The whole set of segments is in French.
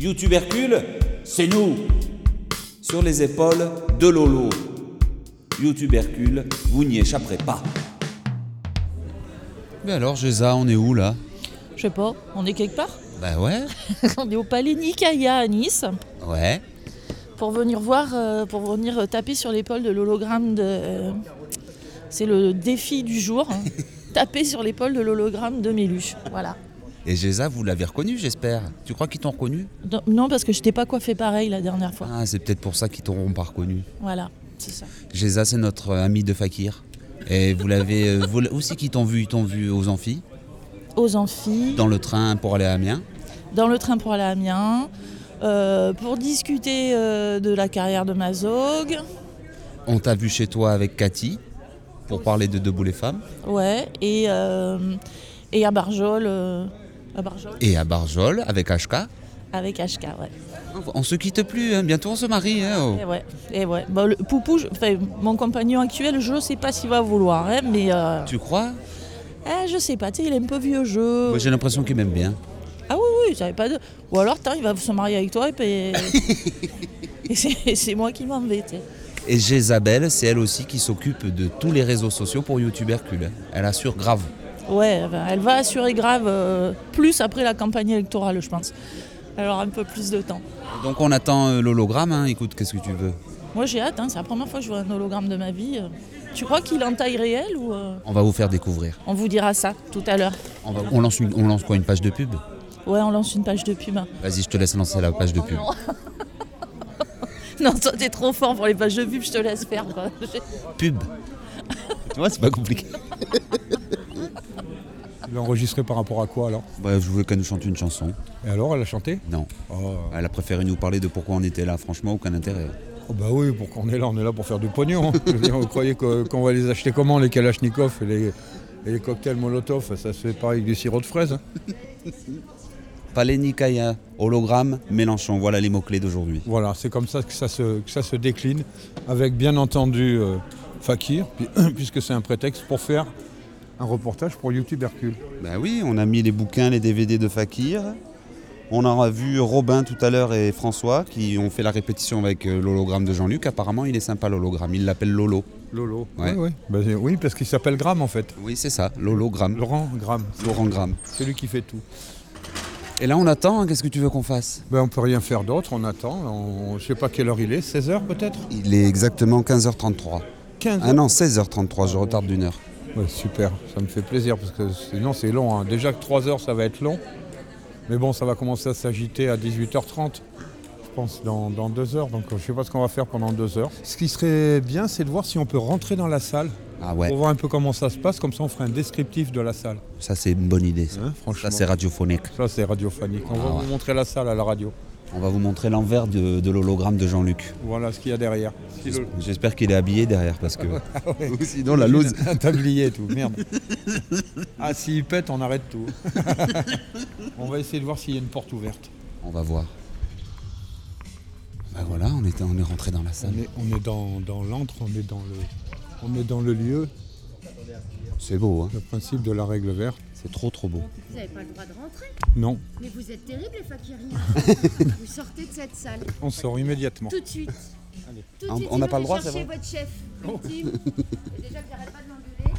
YouTube Hercule, c'est nous. Sur les épaules de Lolo. YouTube Hercule, vous n'y échapperez pas. Mais alors, Géza, on est où là? Je sais pas, on est quelque part? Bah ouais. On est au Palais Nicaïa à Nice Ouais. pour venir voir, euh, pour venir taper sur l'épaule de l'hologramme de. euh, c'est le défi du jour. hein. taper sur l'épaule de l'hologramme de Méluche. Voilà. Et Géza, vous l'avez reconnu, j'espère. Tu crois qu'ils t'ont reconnu? Non, Non, parce que je t'ai pas coiffé pareil la dernière fois. Ah, c'est peut-être pour ça qu'ils t'auront pas reconnu. Voilà, c'est ça. Géza, c'est notre euh, ami de Fakir. Et vous l'avez. euh, vous aussi qui t'ont vu Ils t'ont vu aux amphis, Aux amphis, dans le train pour aller à Amiens. dans le train pour aller à Amiens, euh, pour discuter euh, de la carrière de Mazog. On t'a vu chez toi avec Cathy pour parler de Debout les femmes. Ouais, et, euh, et à Barjol, à Barjol Et à Barjol avec HK. avec HK, ouais. On se quitte plus, hein. bientôt on se marie. hein, oh. Et ouais, et ouais. Bon, le Poupou, je- enfin, mon compagnon actuel, je sais pas s'il va vouloir, hein, mais euh, Tu crois? Eh, je sais pas, tu il est un peu vieux jeu. J'ai l'impression qu'il m'aime bien. Ah oui, oui, j'avais pas de. Ou alors, il va se marier avec toi et puis. et c'est moi qui m'en vais. Et Jézabel, c'est elle aussi qui s'occupe de tous les réseaux sociaux pour YouTube Hercule. Elle assure grave. Ouais, elle va assurer grave euh, plus après la campagne électorale, je pense. Elle aura un peu plus de temps. Donc on attend euh, l'hologramme, hein. écoute, qu'est-ce que tu veux? Moi, j'ai hâte, hein, c'est la première fois que je vois un hologramme de ma vie. euh. Tu crois qu'il est en taille réelle ou. euh, On va vous faire découvrir. On vous dira ça tout à l'heure. On, va- on lance, une- on lance quoi Une page de pub? Ouais, on lance une page de pub. Vas-y, je te laisse lancer la page de pub. Non, toi, t'es trop fort pour les pages de pub, je te laisse faire. quoi. Pub Tu vois, c'est pas compliqué. Enregistré par rapport à quoi alors Bah, je voulais qu'elle nous chante une chanson. Et alors, elle a chanté? Non. oh, Elle a préféré nous parler de pourquoi on était là. Franchement, aucun intérêt. oh bah oui, pourquoi on est là On est là pour faire du pognon. Dire, vous croyez qu'on va les acheter comment les Kalachnikov et les, et les cocktails Molotov? Ça se fait pas avec du sirop de fraise. hein. Palais Nikaya, hologramme, Mélenchon. Voilà les mots-clés d'aujourd'hui. Voilà, c'est comme ça que ça se, que ça se décline, avec bien entendu euh, Fakir, puis- puisque c'est un prétexte pour faire un reportage pour YouTube Hercule. Bah oui, on a mis les bouquins, les DVD de Fakir. On a vu Robin tout à l'heure et François qui ont fait la répétition avec euh, l'hologramme de Jean-Luc. Apparemment, il est sympa l'hologramme. Il l'appelle Lolo. Lolo. Ouais. Oui, oui. C'est- oui, parce qu'il s'appelle Gram en fait. Oui, c'est ça, l'hologramme. Laurent Gram, Laurent Gramme. c'est lui qui fait tout. Et là, on attend. hein. Qu'est-ce que tu veux qu'on fasse? Ben, on peut rien faire d'autre, on attend. On, je sais pas quelle heure il est, 16h peut-être? Il est exactement 15h33. 15 Ah non, 16h33, je retarde d'une heure. Ouais, super, ça me fait plaisir parce que sinon c'est long. hein. Déjà que 3 heures ça va être long. Mais bon, ça va commencer à s'agiter à 18h30, je pense, dans, dans deux heures. Donc je sais pas ce qu'on va faire pendant deux heures. Ce qui serait bien, c'est de voir si on peut rentrer dans la salle Ah ouais, pour voir un peu comment ça se passe. Comme ça, on ferait un descriptif de la salle. ça c'est une bonne idée. Ça, Hein, franchement. Ça, c'est radiophonique. Ça, c'est radiophonique. On Ah va ouais. vous montrer la salle à la radio. On va vous montrer l'envers de, de l'hologramme de Jean-Luc. Voilà ce qu'il y a derrière. J'espère qu'il est habillé derrière parce que Ah ouais. Ou sinon la loose. Un tablier et tout, merde. Ah, s'il pète, on arrête tout. on va essayer de voir s'il y a une porte ouverte. On va voir. Bah voilà, on est, on est rentré dans la salle. On est, on est dans, dans l'antre, on est dans le, on est dans le lieu, C'est beau, hein le principe de la règle verte. C'est trop trop beau. Vous n'avez pas le droit de rentrer. Non, Mais vous êtes terribles, les fakiriens. vous sortez de cette salle. on sort immédiatement. Tout de suite. Tout de On- suite, on n'a pas le droit, c'est vrai votre chef. Ultime. Et déjà, j'arrête pas de l'engueuler.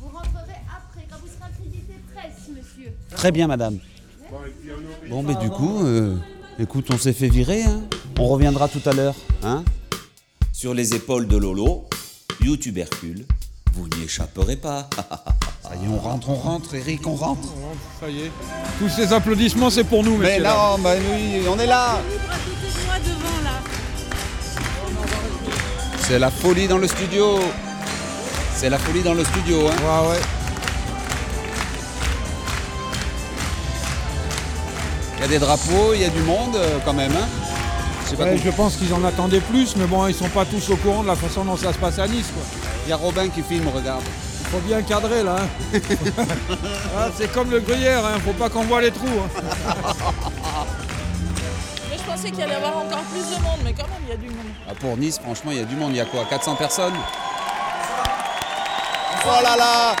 Vous rentrerez après, quand vous serez accrédité presse, monsieur. Très bien, madame. Bon, mais du coup, euh, écoute, on s'est fait virer. Hein on reviendra tout à l'heure. Hein Sur les épaules de Lolo, YouTube Hercule, vous n'y échapperez pas. Ça y est, on rentre, on rentre, Eric, on rentre. Ça y est. Tous ces applaudissements, c'est pour nous, Mais messieurs. dames. non, bah oui, on est là. C'est la folie dans le studio. C'est la folie dans le studio. Hein. Ouais, ouais. Il y a des drapeaux, il y a du monde euh, quand même. Hein. Je sais pas Ouais, comment- je pense qu'ils en attendaient plus, mais bon, ils sont pas tous au courant de la façon dont ça se passe à Nice. Quoi. Il y a Robin qui filme, regarde. Il faut bien cadrer là. hein. Ah, c'est comme le gruyère, hein. faut pas qu'on voit les trous. hein. Mais je pensais qu'il allait y avoir encore plus de monde, mais quand même, il y a du monde. Ah, pour Nice, franchement, il y a du monde. Il y a quoi 400 personnes? Oh là là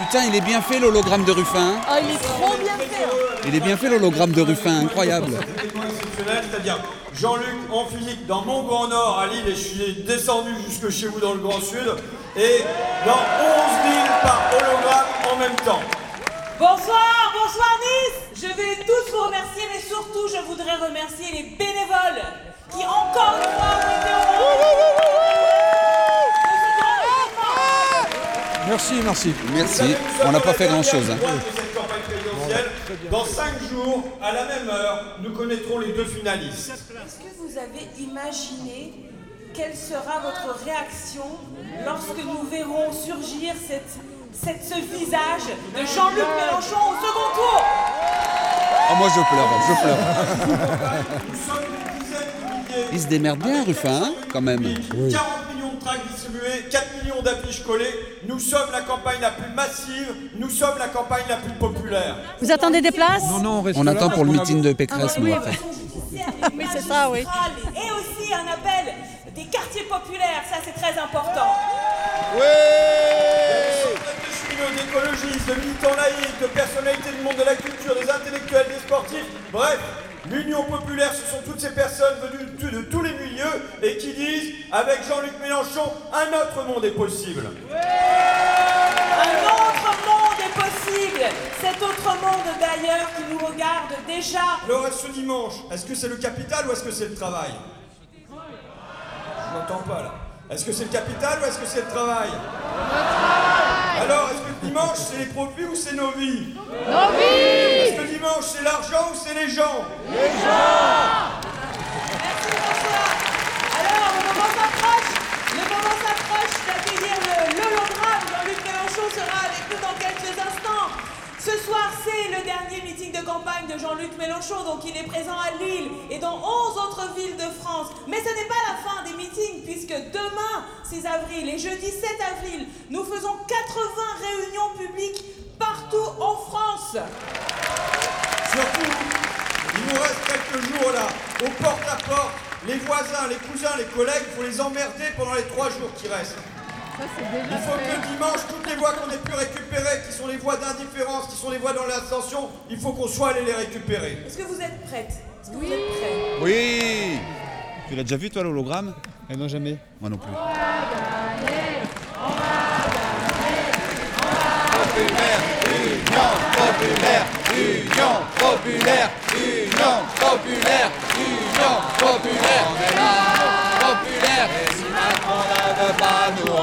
Putain, il est bien fait l'hologramme de Ruffin. hein. Ah, il est trop bien fait. Il est bien fait l'hologramme de Ruffin, incroyable. exceptionnel, c'est-à-dire Jean-Luc en physique dans mon Grand Nord à Lille et je suis descendu jusque chez vous dans le Grand Sud et dans 11 villes par hologramme en même temps. Bonsoir, bonsoir Nice Je vais tous vous remercier, mais surtout je voudrais remercier les bénévoles qui encore une fois ont été au Merci, merci. Merci. On n'a pas fait grand-chose. hein. Dans 5 jours, à la même heure, nous connaîtrons les deux finalistes. Est-ce que vous avez imaginé quelle sera votre réaction lorsque nous verrons surgir cette, cette- ce visage de Jean-Luc Mélenchon au second tour? Oh, moi je pleure, je pleure. Nous sommes des dizaines de milliers. Il se démerde bien, Ruffin, hein, quand même. 40 millions de tracts distribués, 4 millions d'affiches collées. Nous sommes la campagne la plus massive, nous sommes la campagne la plus populaire. Vous attendez des places? Non, non, on reste On là attend pour le meeting de Pécresse, nous, après. oui, c'est ça, oui. Et aussi un appel quartiers populaires, ça c'est très important. Cheminots, d'écologistes, de militants laïcs, de personnalités du monde de la culture, des intellectuels, des sportifs, bref, l'Union populaire, ce sont toutes ces personnes venues de, de tous les milieux et qui disent, avec Jean-Luc Mélenchon, un autre monde est possible. Un autre monde est possible. Cet autre monde d'ailleurs qui nous regarde déjà. Alors, ce dimanche, est-ce que c'est le capital ou est-ce que c'est le travail? Je n'entends pas là. Est-ce que c'est le capital ou est-ce que c'est le travail Alors, est-ce que le dimanche c'est les profits ou c'est nos vies Nos vies Est-ce que le dimanche c'est l'argent ou c'est les gens Alors le moment s'approche. Le moment s'approche d'accueillir le- l'hologramme. Jean-Luc Mélenchon sera avec nous dans quelques instants. Ce soir, c'est le dernier meeting de campagne de Jean-Luc Mélenchon, donc il est présent à Lille et dans 11 autres villes de France. Mais ce n'est pas la fin des meetings, puisque demain, 6 avril et jeudi 7 avril, nous faisons 80 réunions publiques partout en France. Surtout, il nous reste quelques jours là, au porte-à-porte. Les voisins, les cousins, les collègues, il faut les emmerder pendant les trois jours qui restent. Il faut que dimanche, toutes les voix qu'on ait pu récupérer, qui sont les voix d'indifférence, qui sont les voix dans l'ascension, il faut qu'on soit allé les récupérer. Est-ce que vous êtes prête Est-ce que vous êtes prêts? Oui. Tu l'as déjà vu, toi, l'hologramme? Eh non, jamais. Moi non plus. Est-ce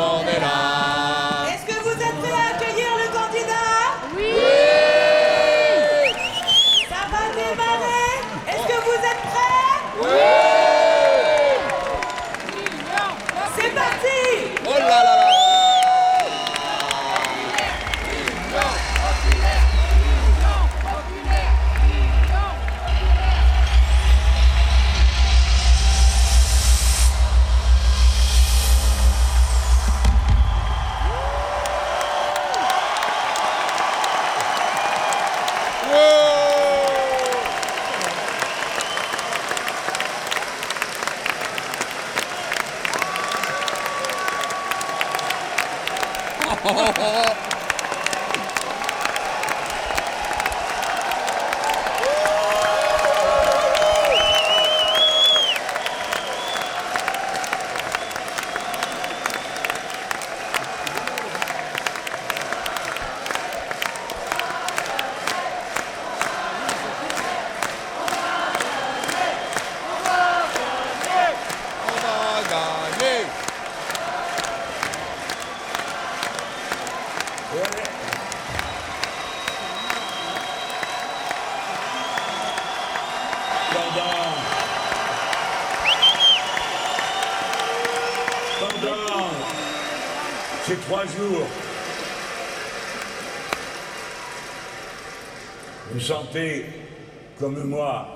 comme moi,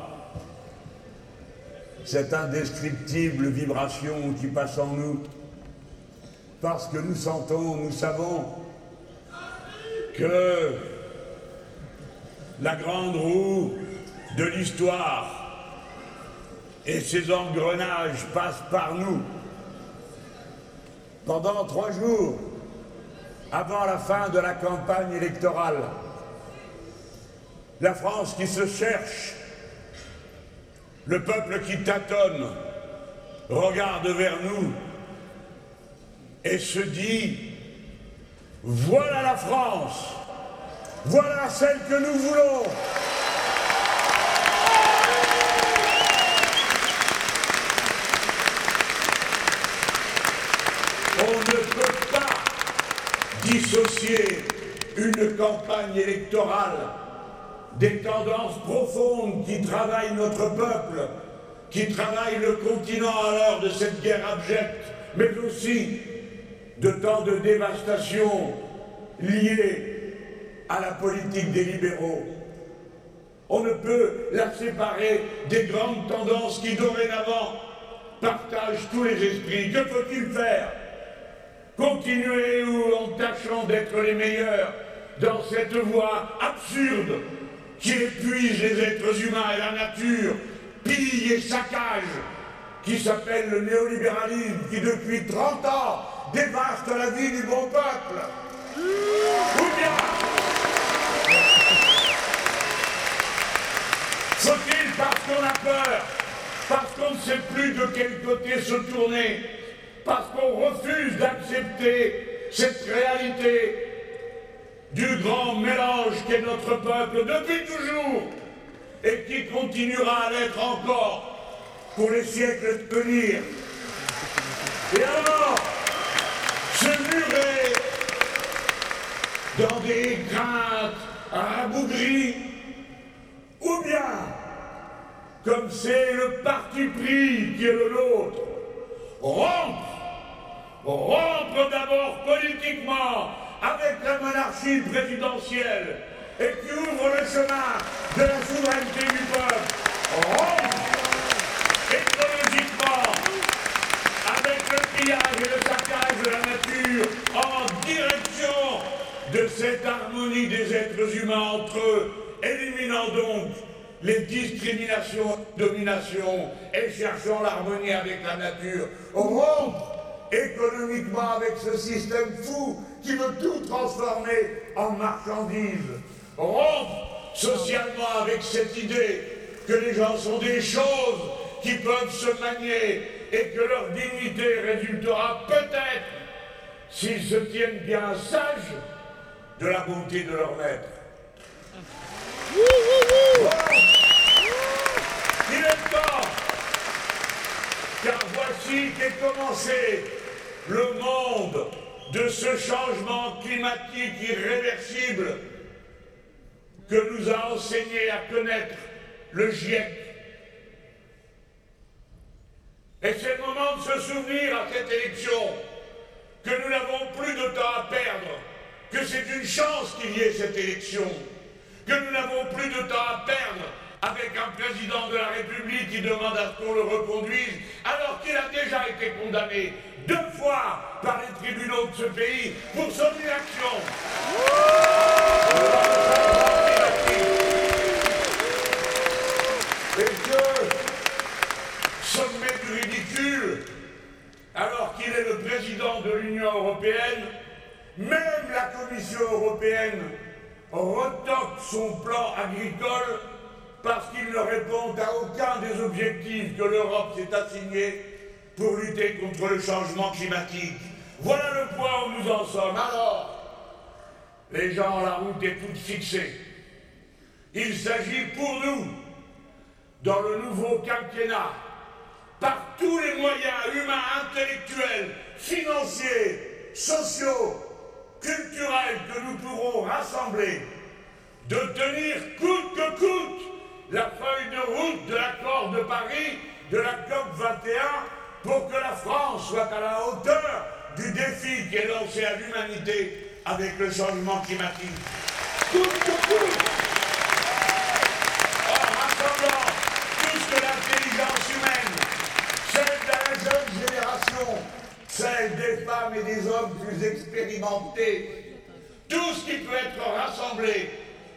cette indescriptible vibration qui passe en nous, parce que nous sentons, nous savons que la grande roue de l'histoire et ses engrenages passent par nous. Pendant trois jours, avant la fin de la campagne électorale, la France qui se cherche, Le peuple qui tâtonne regarde vers nous et se dit, voilà la France, voilà celle que nous voulons. On ne peut pas dissocier une campagne électorale des tendances profondes qui travaillent notre peuple, qui travaillent le continent à l'heure de cette guerre abjecte, mais aussi de tant de dévastation liée à la politique des libéraux. On ne peut la séparer des grandes tendances qui dorénavant partagent tous les esprits. Que faut-il faire? Continuer ou en tâchant d'être les meilleurs dans cette voie absurde qui épuise les êtres humains et la nature, pille et saccage, qui s'appelle le néolibéralisme, qui depuis 30 ans dévaste la vie du bon peuple. Faut-il parce qu'on a peur, parce qu'on ne sait plus de quel côté se tourner, parce qu'on refuse d'accepter cette réalité du grand mélange qu'est notre peuple depuis toujours et qui continuera à l'être encore pour les siècles de venir. Et alors, se murer dans des craintes rabougries, ou bien, comme c'est le parti pris qui est le nôtre, rompre, rompre d'abord politiquement avec la monarchie présidentielle et qui ouvre le chemin de la souveraineté du peuple, rompre écologiquement avec le pillage et le saccage de la nature en direction de cette harmonie des êtres humains entre eux, éliminant donc les discriminations, dominations et cherchant l'harmonie avec la nature, rompre économiquement avec ce système fou qui veut tout transformer en marchandises, rompre socialement avec cette idée que les gens sont des choses qui peuvent se manier et que leur dignité résultera peut-être, s'ils se tiennent bien sages, de la bonté de leur maître. il est temps, car voici qu'est commencé le monde de ce changement climatique irréversible que nous a enseigné à connaître le GIEC. Et c'est le moment de se souvenir à cette élection que nous n'avons plus de temps à perdre, que c'est une chance qu'il y ait cette élection, que nous n'avons plus de temps à perdre avec un président de la République qui demande à ce qu'on le reconduise, alors qu'il a déjà été condamné deux fois par les tribunaux de ce pays pour son inaction. Et que, sommet du ridicule, alors qu'il est le président de l'Union européenne, même la Commission européenne retoque son plan agricole parce qu'il ne répond à aucun des objectifs que l'Europe s'est assigné pour lutter contre le changement climatique. Voilà le point où nous en sommes. Alors, les gens, la route est toute fixée. Il s'agit pour nous, dans le nouveau quinquennat, par tous les moyens humains, intellectuels, financiers, sociaux, culturels que nous pourrons rassembler, de tenir coûte que coûte la feuille de route de l'accord de Paris, de la COP 21, pour que la France soit à la hauteur du défi qui est lancé à l'humanité avec le changement climatique. Coûte que coûte En rassemblant l'intelligence humaine, celle de la jeune génération, celle des femmes et des hommes plus expérimentés, tout ce qui peut être rassemblé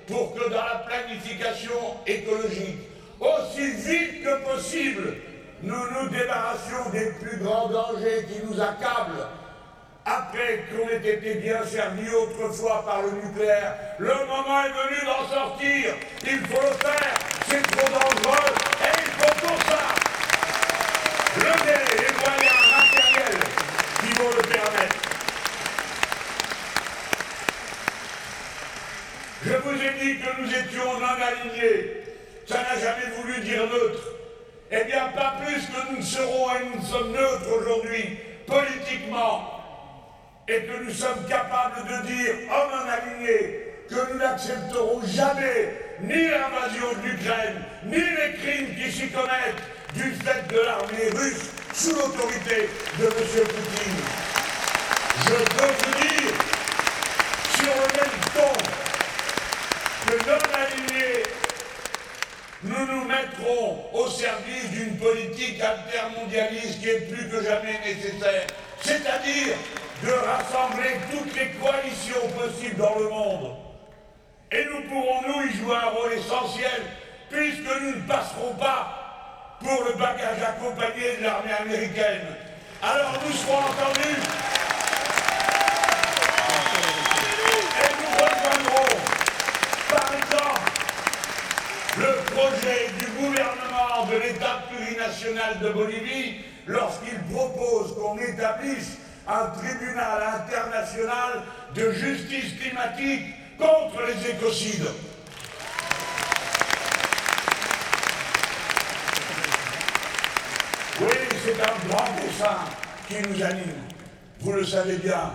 pour que dans la planification écologique, aussi vite que possible, nous nous débarrassions des plus grands dangers qui nous accablent. Après qu'on ait été bien servi autrefois par le nucléaire, le moment est venu d'en sortir. Il faut le faire. C'est trop dangereux et il faut pour ça lever les moyens matériels qui vont le permettre. Je vous ai dit que nous étions non alignés. Ça n'a jamais voulu dire neutre. Eh bien, pas plus que nous ne serons et nous sommes neutres aujourd'hui, politiquement, et que nous sommes capables de dire, en aligné, que nous n'accepterons jamais ni l'invasion de l'Ukraine, ni les crimes qui s'y commettent du fait de l'armée russe sous l'autorité de M. Poutine. Je peux vous dire, sur le même ton, que non alignés, nous nous mettrons au service d'une politique altermondialiste qui est plus que jamais nécessaire, c'est-à-dire de rassembler toutes les coalitions possibles dans le monde. Et nous pourrons, nous, y jouer un rôle essentiel, puisque nous ne passerons pas pour le bagage accompagné de l'armée américaine. Alors nous serons entendus. Et nous rejoindrons, par exemple, le du gouvernement de l'État plurinational de Bolivie lorsqu'il propose qu'on établisse un tribunal international de justice climatique contre les écocides. Oui, c'est un grand dessin qui nous anime. Vous le savez bien.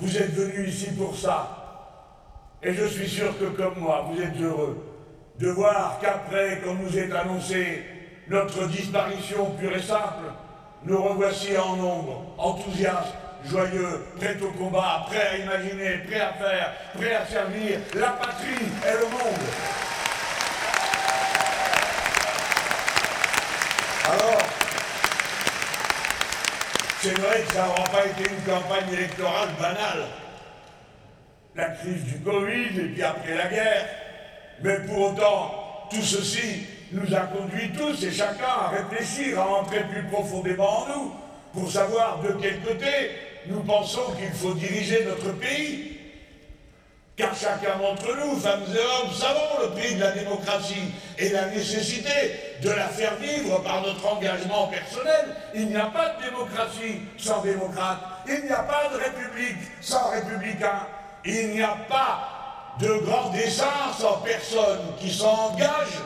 Vous êtes venus ici pour ça. Et je suis sûr que comme moi, vous êtes heureux de voir qu'après qu'on nous ait annoncé notre disparition pure et simple, nous revoici en nombre, enthousiastes, joyeux, prêts au combat, prêts à imaginer, prêts à faire, prêts à servir la patrie et le monde. Alors, c'est vrai que ça n'aura pas été une campagne électorale banale. La crise du Covid et puis après la guerre. Mais pour autant, tout ceci nous a conduit tous et chacun à réfléchir, à entrer plus profondément en nous, pour savoir de quel côté nous pensons qu'il faut diriger notre pays. Car chacun d'entre nous, femmes et hommes, savons le prix de la démocratie et la nécessité de la faire vivre par notre engagement personnel. Il n'y a pas de démocratie sans démocrate. Il n'y a pas de république sans républicain. Il n'y a pas de grand dessin sans personne qui s'engage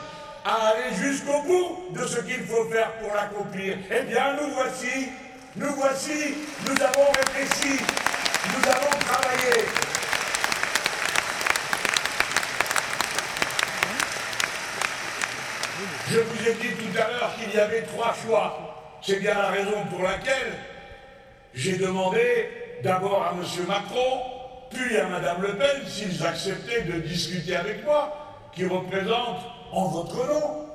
à aller jusqu'au bout de ce qu'il faut faire pour l'accomplir. Eh bien, nous voici, nous voici, nous avons réfléchi, nous avons travaillé. Je vous ai dit tout à l'heure qu'il y avait trois choix. C'est bien la raison pour laquelle j'ai demandé d'abord à M. Macron, puis à Mme Le Pen s'ils acceptaient de discuter avec moi, qui représente en votre nom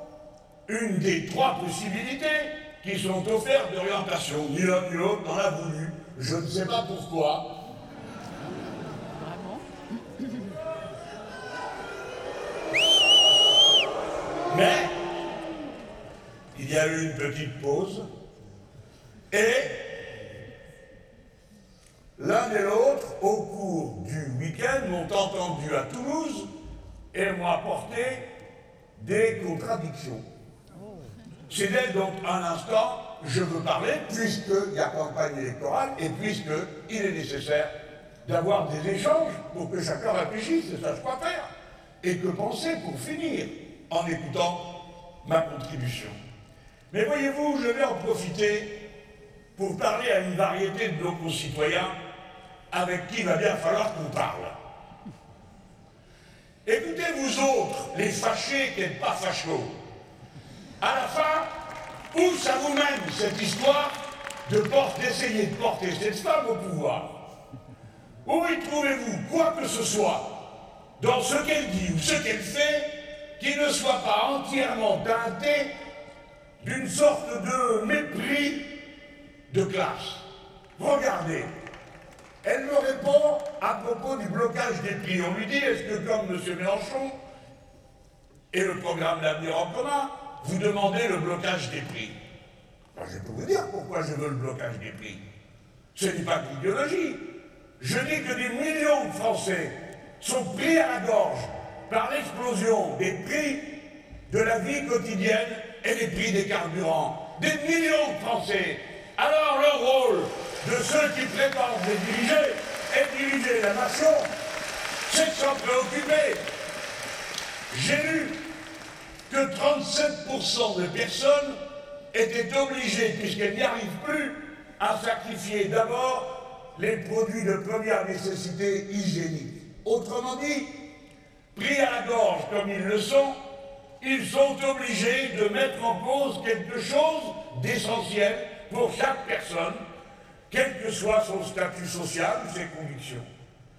une des trois possibilités qui sont offertes d'orientation. Ni l'un ni l'autre n'en a voulu. Je ne sais pas pourquoi. Mais il y a eu une petite pause et l'un et l'autre, au cours du week-end, m'ont entendu à Toulouse et m'ont apporté des contradictions. C'est d'elle donc un instant, je veux parler, puisqu'il y a campagne électorale et puisqu'il est nécessaire d'avoir des échanges pour que chacun réfléchisse et sache quoi faire. Et que penser pour finir en écoutant ma contribution. Mais voyez-vous, je vais en profiter pour parler à une variété de nos concitoyens avec qui il va bien falloir qu'on parle. Écoutez, vous autres, les fâchés qui n'êtes pas fachos, à la fin, où ça vous mène cette histoire de d'essayer de porter cette femme au pouvoir? Où y trouvez-vous quoi que ce soit dans ce qu'elle dit ou ce qu'elle fait qui ne soit pas entièrement teinté d'une sorte de mépris de classe? Regardez, elle me répond à propos du blocage des prix. On lui dit, est-ce que comme M. Mélenchon et le programme L'avenir en commun, vous demandez le blocage des prix Je peux vous dire pourquoi je veux le blocage des prix. Ce n'est pas de l'idéologie. Je dis que des millions de Français sont pris à la gorge par l'explosion des prix de la vie quotidienne et des prix des carburants. Des millions de Français. Alors le rôle de ceux qui prétendent les diriger et diriger la nation, c'est de s'en préoccuper. J'ai lu que 37% de personnes étaient obligées, puisqu'elles n'y arrivent plus, à sacrifier d'abord les produits de première nécessité hygiénique. Autrement dit, pris à la gorge comme ils le sont, ils sont obligés de mettre en cause quelque chose d'essentiel pour chaque personne, quel que soit son statut social ou ses convictions,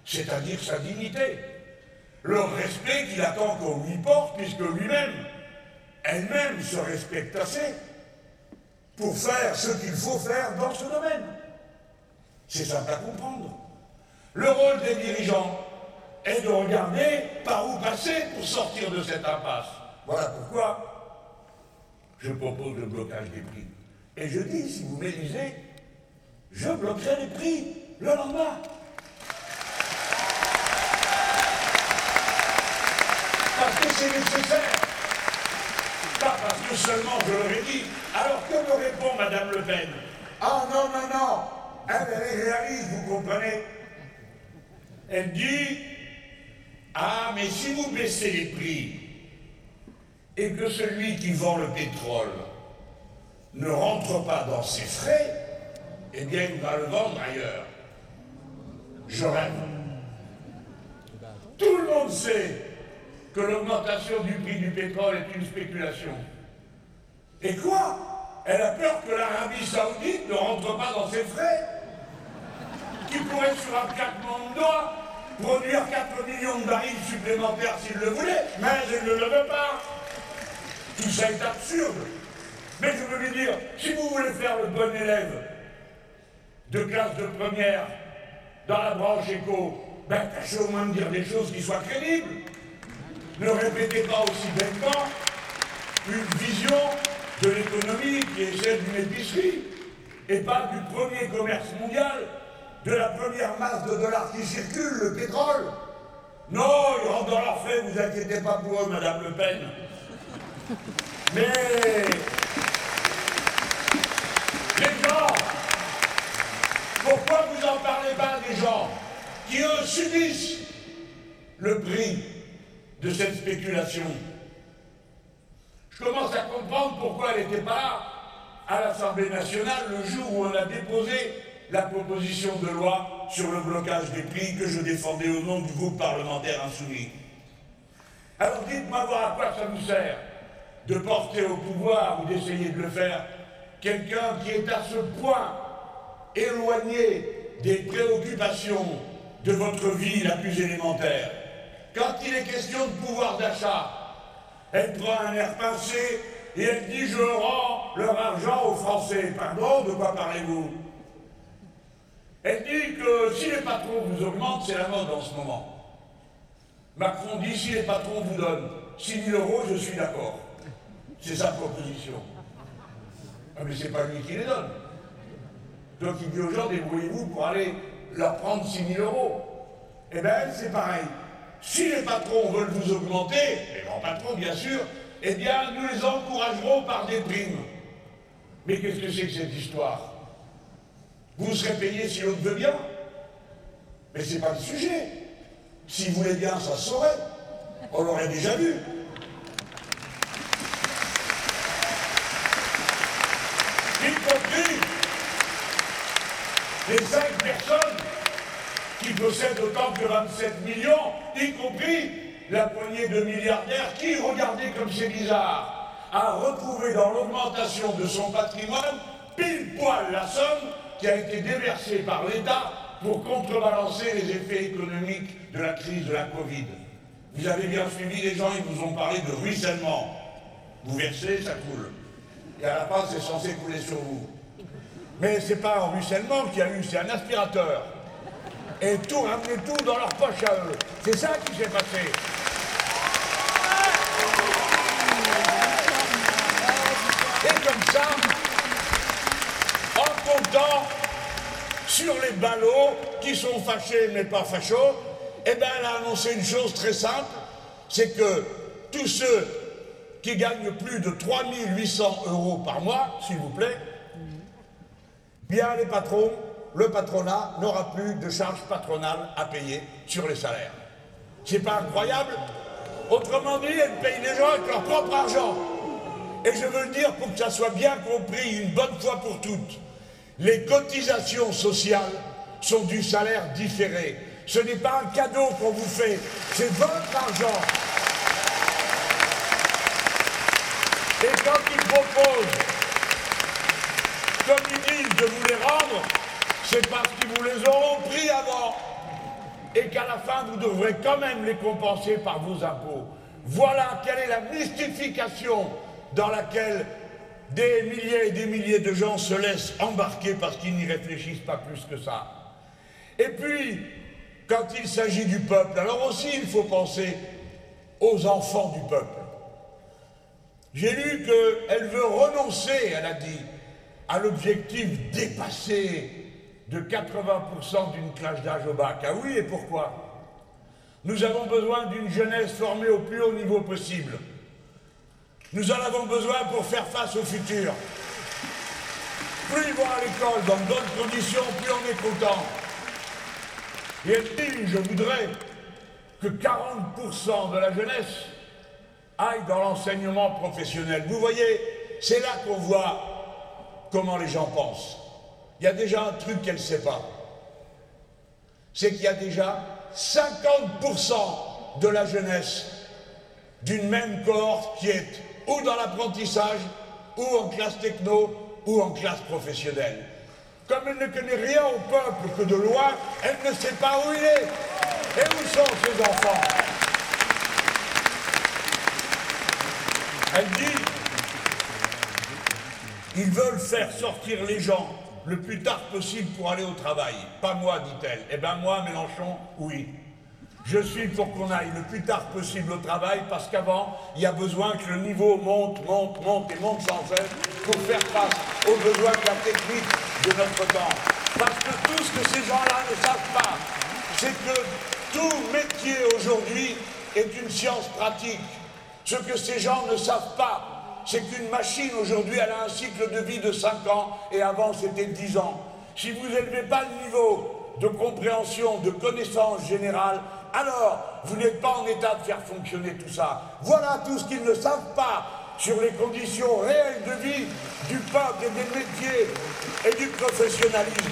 c'est-à-dire sa dignité, le respect qu'il attend qu'on lui porte, puisque lui-même, elle-même se respecte assez pour faire ce qu'il faut faire dans ce domaine. C'est simple à comprendre. Le rôle des dirigeants est de regarder par où passer pour sortir de cette impasse. Voilà pourquoi je propose le blocage des prix. Et je dis, si vous m'élisez, je bloquerai les prix le lendemain. Parce que c'est nécessaire. Pas parce que seulement je l'aurais dit. Alors que me répond Madame Le Pen? Ah non, non, non. Elle, elle est réaliste, vous comprenez Elle dit Ah, mais si vous baissez les prix et que celui qui vend le pétrole ne rentre pas dans ses frais, eh bien il va le vendre ailleurs. Je rêve. Tout le monde sait que l'augmentation du prix du pétrole est une spéculation. Et quoi? Elle a peur que l'Arabie saoudite ne rentre pas dans ses frais Qui pourrait sur un claquement de doigts produire 4 millions de barils supplémentaires s'il le voulait, mais il ne le veut pas. Tout ça est absurde. Mais je veux lui dire, si vous voulez faire le bon élève de classe de première dans la branche éco, ben tâchez au moins de dire des choses qui soient crédibles. Ne répétez pas aussi bêtement une vision de l'économie qui est celle d'une épicerie et pas du premier commerce mondial, de la première masse de dollars qui circule, le pétrole. Non, ils rentrent dans leur fait, vous inquiétez pas pour eux, Madame Le Pen. Mais les gens, pourquoi vous en parlez pas des gens qui eux subissent le prix de cette spéculation? Je commence à comprendre pourquoi elle n'était pas à l'Assemblée nationale le jour où on a déposé la proposition de loi sur le blocage des prix que je défendais au nom du groupe parlementaire insoumis. Alors dites-moi voir à quoi ça nous sert de porter au pouvoir ou d'essayer de le faire quelqu'un qui est à ce point éloigné des préoccupations de votre vie la plus élémentaire. Quand il est question de pouvoir d'achat, elle prend un air pincé et elle dit je rends leur argent aux Français. Pardon, de quoi parlez-vous? Elle dit que si les patrons vous augmentent, c'est la mode en ce moment. Macron dit si les patrons vous donnent 6 000 euros, je suis d'accord. C'est sa proposition. Ah, mais c'est pas lui qui les donne. Donc il dit aux gens, débrouillez-vous pour aller leur prendre 6 000 euros. Eh bien, c'est pareil. Si les patrons veulent vous augmenter, les grands patrons bien sûr, eh bien, nous les encouragerons par des primes. Mais qu'est-ce que c'est que cette histoire? Vous serez payé si l'autre veut bien Mais c'est pas le sujet. S'il voulait bien, ça se saurait. On l'aurait déjà vu. y compris les cinq personnes qui possèdent autant que 27 millions, y compris la poignée de milliardaires qui, regardez comme c'est bizarre, a retrouvé dans l'augmentation de son patrimoine pile poil la somme qui a été déversée par l'État pour contrebalancer les effets économiques de la crise de la Covid. Vous avez bien suivi les gens, ils vous ont parlé de ruissellement. Vous versez, ça coule et à la fin, c'est censé couler sur vous. Mais c'est pas un ruissellement qu'il y a eu, c'est un aspirateur. Et tout, ramener tout dans leur poche à eux. C'est ça qui s'est passé. Et comme ça, en comptant sur les ballots qui sont fâchés mais pas fachos, eh bien elle a annoncé une chose très simple, c'est que tous ceux qui gagne plus de 3800 euros par mois, s'il vous plaît, bien les patrons, le patronat n'aura plus de charges patronales à payer sur les salaires. C'est pas incroyable? Autrement dit, elle paye les gens avec leur propre argent. Et je veux le dire pour que ça soit bien compris une bonne fois pour toutes. Les cotisations sociales sont du salaire différé. Ce n'est pas un cadeau qu'on vous fait, c'est votre argent. Et quand ils proposent, comme ils disent, de vous les rendre, c'est parce qu'ils vous les auront pris avant. Et qu'à la fin, vous devrez quand même les compenser par vos impôts. Voilà quelle est la mystification dans laquelle des milliers et des milliers de gens se laissent embarquer parce qu'ils n'y réfléchissent pas plus que ça. Et puis, quand il s'agit du peuple, alors aussi il faut penser aux enfants du peuple. J'ai lu qu'elle veut renoncer, elle a dit, à l'objectif dépassé de 80% d'une classe d'âge au bac. Ah oui, et pourquoi? Nous avons besoin d'une jeunesse formée au plus haut niveau possible. Nous en avons besoin pour faire face au futur. Plus ils vont à l'école dans de bonnes conditions, plus on est content. Et elle je voudrais que 40% de la jeunesse aille dans l'enseignement professionnel. Vous voyez, c'est là qu'on voit comment les gens pensent. Il y a déjà un truc qu'elle ne sait pas. C'est qu'il y a déjà 50% de la jeunesse d'une même cohorte qui est ou dans l'apprentissage, ou en classe techno, ou en classe professionnelle. Comme elle ne connaît rien au peuple que de loin, elle ne sait pas où il est. Et où sont ses enfants? Elle dit, ils veulent faire sortir les gens le plus tard possible pour aller au travail. Pas moi, dit-elle. Eh bien moi, Mélenchon, oui. Je suis pour qu'on aille le plus tard possible au travail parce qu'avant, il y a besoin que le niveau monte, monte, monte et monte sans cesse pour faire face aux besoins de la technique de notre temps. Parce que tout ce que ces gens-là ne savent pas, c'est que tout métier aujourd'hui est une science pratique. Ce que ces gens ne savent pas, c'est qu'une machine aujourd'hui, elle a un cycle de vie de 5 ans et avant c'était 10 ans. Si vous n'élevez pas le niveau de compréhension, de connaissance générale, alors vous n'êtes pas en état de faire fonctionner tout ça. Voilà tout ce qu'ils ne savent pas sur les conditions réelles de vie du peuple et des métiers et du professionnalisme.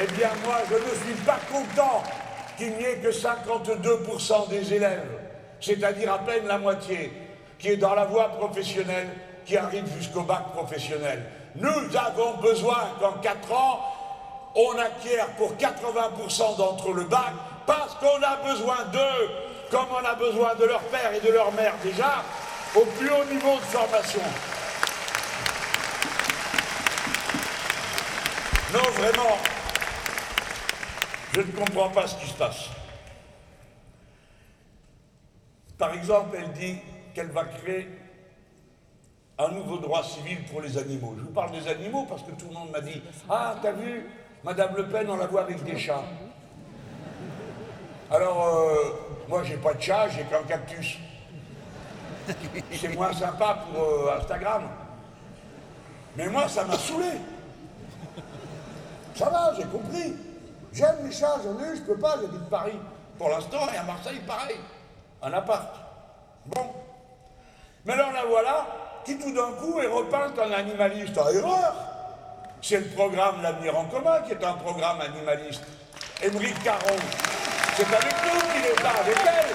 Eh bien moi, je ne suis pas content qu'il n'y ait que 52% des élèves, c'est-à-dire à peine la moitié, qui est dans la voie professionnelle, qui arrive jusqu'au bac professionnel. Nous avons besoin qu'en 4 ans, on acquiert pour 80% d'entre eux le bac parce qu'on a besoin d'eux, comme on a besoin de leur père et de leur mère déjà, au plus haut niveau de formation. Non, vraiment, je ne comprends pas ce qui se passe. Par exemple, elle dit qu'elle va créer un nouveau droit civil pour les animaux. Je vous parle des animaux parce que tout le monde m'a dit Ah, t'as vu, Madame Le Pen, on la voit avec des chats. Alors, euh, moi, j'ai pas de chat, j'ai qu'un cactus. C'est moins sympa pour euh, Instagram. Mais moi, ça m'a saoulé. Ça va, j'ai compris. J'aime les chats, j'en ai, je peux pas, j'habite Paris. Pour l'instant, et à Marseille, pareil. Un appart. Bon. Mais alors la voilà, qui tout d'un coup est repeinte en animaliste. En erreur C'est le programme L'avenir en commun qui est un programme animaliste. Émeric Caron, c'est avec nous qu'il est là, avec elle.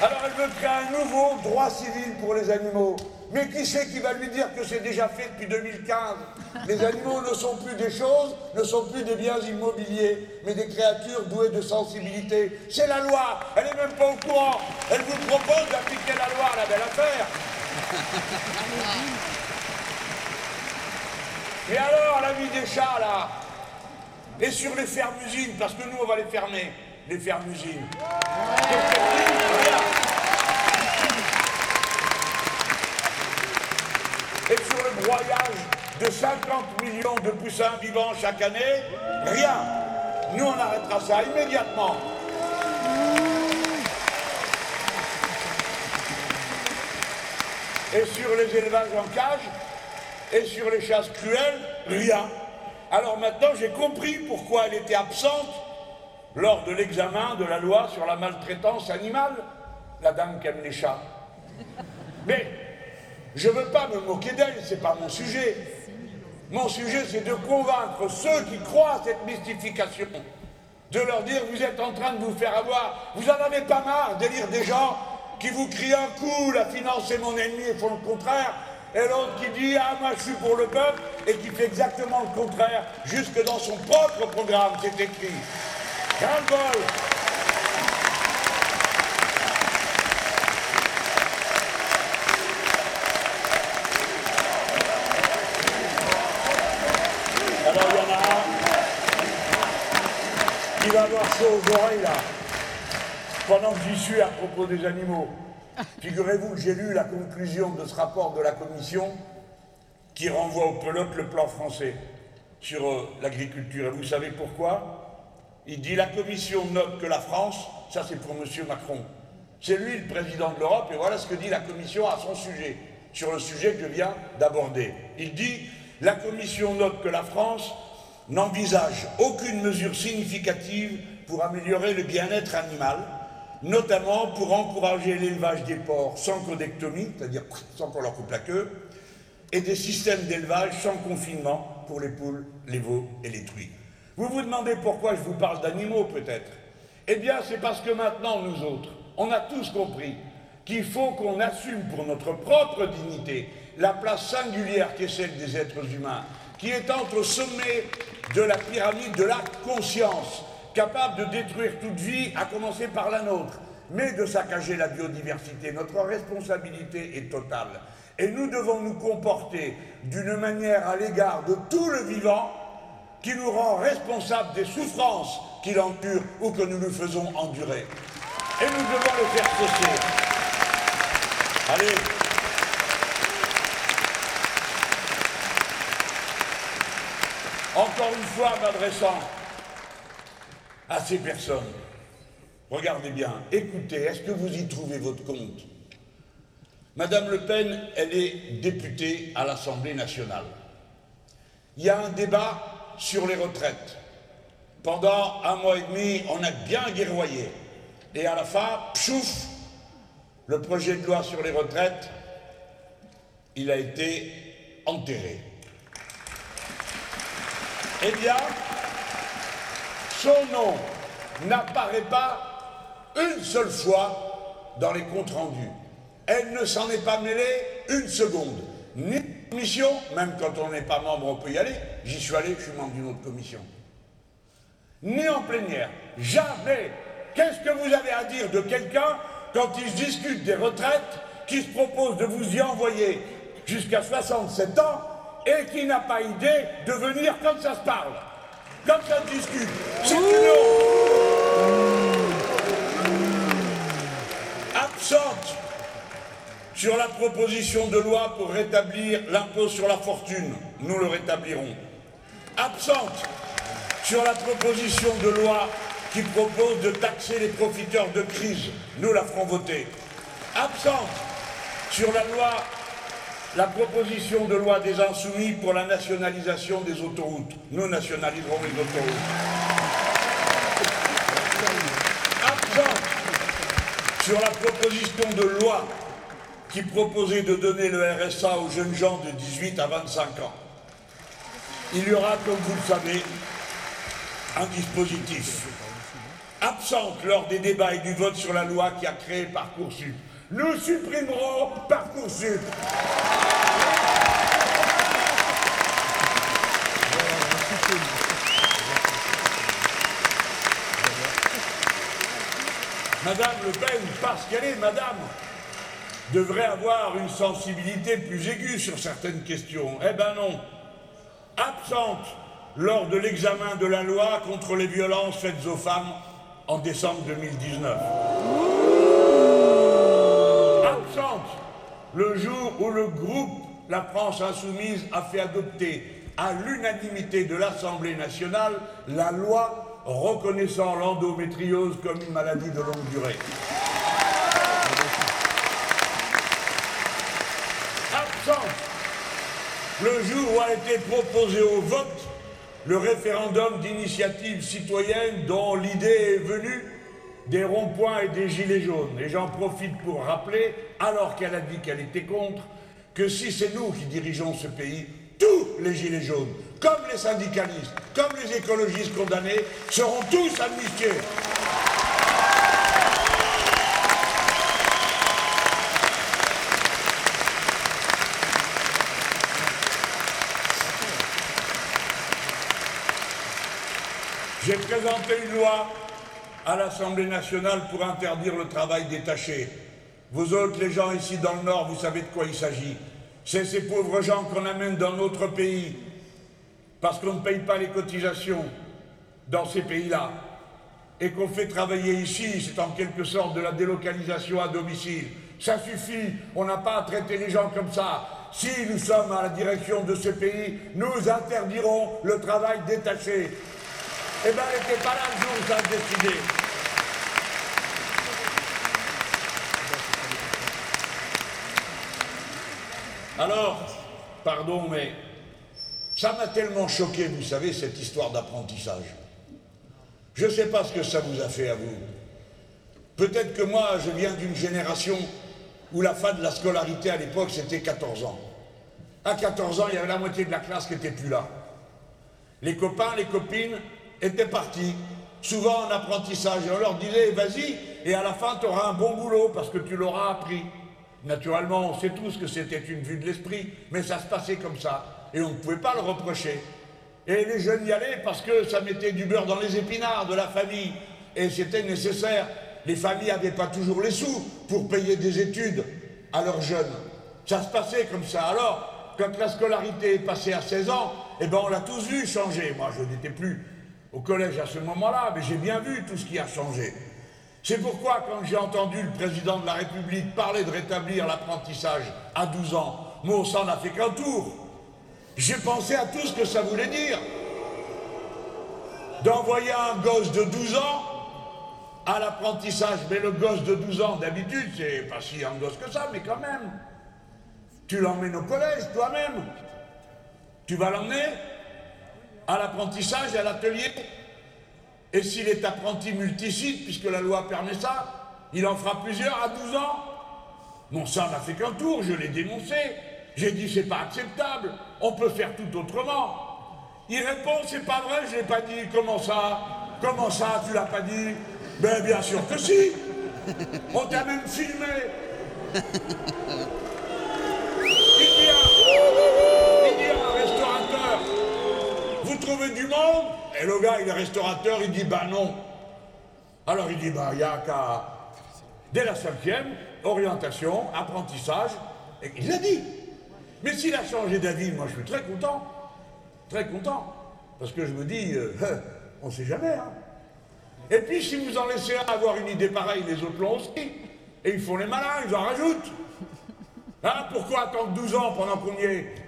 Alors elle veut créer un nouveau droit civil pour les animaux. Mais qui c'est qui va lui dire que c'est déjà fait depuis 2015 Les animaux ne sont plus des choses, ne sont plus des biens immobiliers, mais des créatures douées de sensibilité. C'est la loi, elle n'est même pas au courant. Elle vous propose d'appliquer la loi, la belle affaire. Et alors, la vie des chats, là? Et sur les fermes-usines, parce que nous, on va les fermer, les fermes-usines. Et sur le broyage de 50 millions de poussins vivants chaque année, rien. Nous, on arrêtera ça immédiatement. Et sur les élevages en cage, et sur les chasses cruelles, rien. Alors maintenant, j'ai compris pourquoi elle était absente lors de l'examen de la loi sur la maltraitance animale, la dame qui aime les chats. Mais je ne veux pas me moquer d'elle, c'est pas mon sujet. Mon sujet, c'est de convaincre ceux qui croient à cette mystification, de leur dire vous êtes en train de vous faire avoir, vous en avez pas marre de lire des gens qui vous crient un coup, la finance est mon ennemi et font le contraire, et l'autre qui dit ah moi je suis pour le peuple et qui fait exactement le contraire, jusque dans son propre programme, c'est écrit. Va avoir chaud aux oreilles là, pendant que j'y suis à propos des animaux. Figurez-vous que j'ai lu la conclusion de ce rapport de la Commission qui renvoie au pelote le plan français sur euh, l'agriculture. Et vous savez pourquoi? Il dit la Commission note que la France, ça c'est pour M. Macron, c'est lui le président de l'Europe, et voilà ce que dit la Commission à son sujet, sur le sujet que je viens d'aborder. Il dit la Commission note que la France n'envisage aucune mesure significative pour améliorer le bien-être animal, notamment pour encourager l'élevage des porcs sans codectomie, c'est-à-dire sans qu'on leur coupe la queue, et des systèmes d'élevage sans confinement pour les poules, les veaux et les truies. Vous vous demandez pourquoi je vous parle d'animaux peut-être? Eh bien c'est parce que maintenant nous autres, on a tous compris qu'il faut qu'on assume pour notre propre dignité la place singulière qui est celle des êtres humains, qui est entre sommet de la pyramide de la conscience, capable de détruire toute vie, à commencer par la nôtre, mais de saccager la biodiversité. Notre responsabilité est totale. Et nous devons nous comporter d'une manière à l'égard de tout le vivant qui nous rend responsables des souffrances qu'il endure ou que nous lui faisons endurer. Et nous devons le faire cesser. Allez, encore une fois m'adressant à ces personnes, regardez bien, écoutez, est-ce que vous y trouvez votre compte? Madame Le Pen, elle est députée à l'Assemblée nationale. Il y a un débat sur les retraites. Pendant un mois et demi, on a bien guerroyé. Et à la fin, pchouf, le projet de loi sur les retraites, il a été enterré. Eh bien, son nom n'apparaît pas une seule fois dans les comptes rendus. Elle ne s'en est pas mêlée une seconde. Ni commission, même quand on n'est pas membre, on peut y aller. J'y suis allé, je suis membre d'une autre commission. Ni en plénière. Jamais. Qu'est-ce que vous avez à dire de quelqu'un quand il discute des retraites, qui se propose de vous y envoyer jusqu'à 67 ans et qui n'a pas idée de venir comme ça se parle, comme ça se discute. C'est une Absente sur la proposition de loi pour rétablir l'impôt sur la fortune, nous le rétablirons. Absente sur la proposition de loi qui propose de taxer les profiteurs de crise, nous la ferons voter. Absente sur la loi la proposition de loi des insoumis pour la nationalisation des autoroutes. Nous nationaliserons les autoroutes. Absent sur la proposition de loi qui proposait de donner le RSA aux jeunes gens de 18 à 25 ans. Il y aura, comme vous le savez, un dispositif. Absente lors des débats et du vote sur la loi qui a créé Parcoursup. Nous supprimerons Parcoursup. Madame Le Pen, parce qu'elle est madame, devrait avoir une sensibilité plus aiguë sur certaines questions. Eh ben non. Absente lors de l'examen de la loi contre les violences faites aux femmes en décembre 2019. Absente le jour où le groupe La France Insoumise a fait adopter à l'unanimité de l'Assemblée nationale la loi reconnaissant l'endométriose comme une maladie de longue durée. Absente le jour où a été proposé au vote le référendum d'initiative citoyenne dont l'idée est venue des ronds-points et des gilets jaunes. Et j'en profite pour rappeler, alors qu'elle a dit qu'elle était contre, que si c'est nous qui dirigeons ce pays, tous les gilets jaunes, comme les syndicalistes, comme les écologistes condamnés, seront tous amnistiés. J'ai présenté une loi à l'Assemblée nationale pour interdire le travail détaché. Vous autres, les gens ici dans le Nord, vous savez de quoi il s'agit. C'est ces pauvres gens qu'on amène dans notre pays parce qu'on ne paye pas les cotisations dans ces pays-là et qu'on fait travailler ici, c'est en quelque sorte de la délocalisation à domicile. Ça suffit, on n'a pas à traiter les gens comme ça. Si nous sommes à la direction de ce pays, nous interdirons le travail détaché. Eh bien, elle n'était pas là le jour où ça a décidé. Alors, pardon, mais ça m'a tellement choqué, vous savez, cette histoire d'apprentissage. Je ne sais pas ce que ça vous a fait à vous. Peut-être que moi, je viens d'une génération où la fin de la scolarité à l'époque, c'était 14 ans. À 14 ans, il y avait la moitié de la classe qui n'était plus là. Les copains, les copines étaient partis, souvent en apprentissage. Et on leur disait, vas-y, et à la fin, tu auras un bon boulot parce que tu l'auras appris. Naturellement, on sait tous que c'était une vue de l'esprit, mais ça se passait comme ça, et on ne pouvait pas le reprocher. Et les jeunes y allaient parce que ça mettait du beurre dans les épinards de la famille, et c'était nécessaire. Les familles n'avaient pas toujours les sous pour payer des études à leurs jeunes. Ça se passait comme ça. Alors, quand la scolarité est passée à 16 ans, eh ben on l'a tous vu changer. Moi, je n'étais plus au collège à ce moment-là, mais j'ai bien vu tout ce qui a changé. C'est pourquoi, quand j'ai entendu le président de la République parler de rétablir l'apprentissage à 12 ans, moi, ça n'a fait qu'un tour. J'ai pensé à tout ce que ça voulait dire. D'envoyer un gosse de 12 ans à l'apprentissage. Mais le gosse de 12 ans, d'habitude, c'est pas si un gosse que ça, mais quand même. Tu l'emmènes au collège toi-même. Tu vas l'emmener à l'apprentissage et à l'atelier. Et s'il est apprenti multisite, puisque la loi permet ça, il en fera plusieurs à 12 ans. Bon, ça n'a fait qu'un tour, je l'ai dénoncé. J'ai dit c'est pas acceptable, on peut faire tout autrement. Il répond c'est pas vrai, je l'ai pas dit. Comment ça? Comment ça, tu l'as pas dit? Ben bien sûr que si. On t'a même filmé. Il à, il dit à un restaurateur, vous trouvez du monde Et le gars, il est restaurateur, il dit bah non. Alors il dit bah il y a qu'à dès la cinquième, orientation, apprentissage. Et il l'a dit. Mais s'il a changé d'avis, moi je suis très content. Très content. Parce que je me dis, euh, on ne sait jamais. Hein. Et puis si vous en laissez un avoir une idée pareille, les autres l'ont aussi. Et ils font les malins, ils en rajoutent. Hein, pourquoi attendre 12 ans pendant qu'on y est?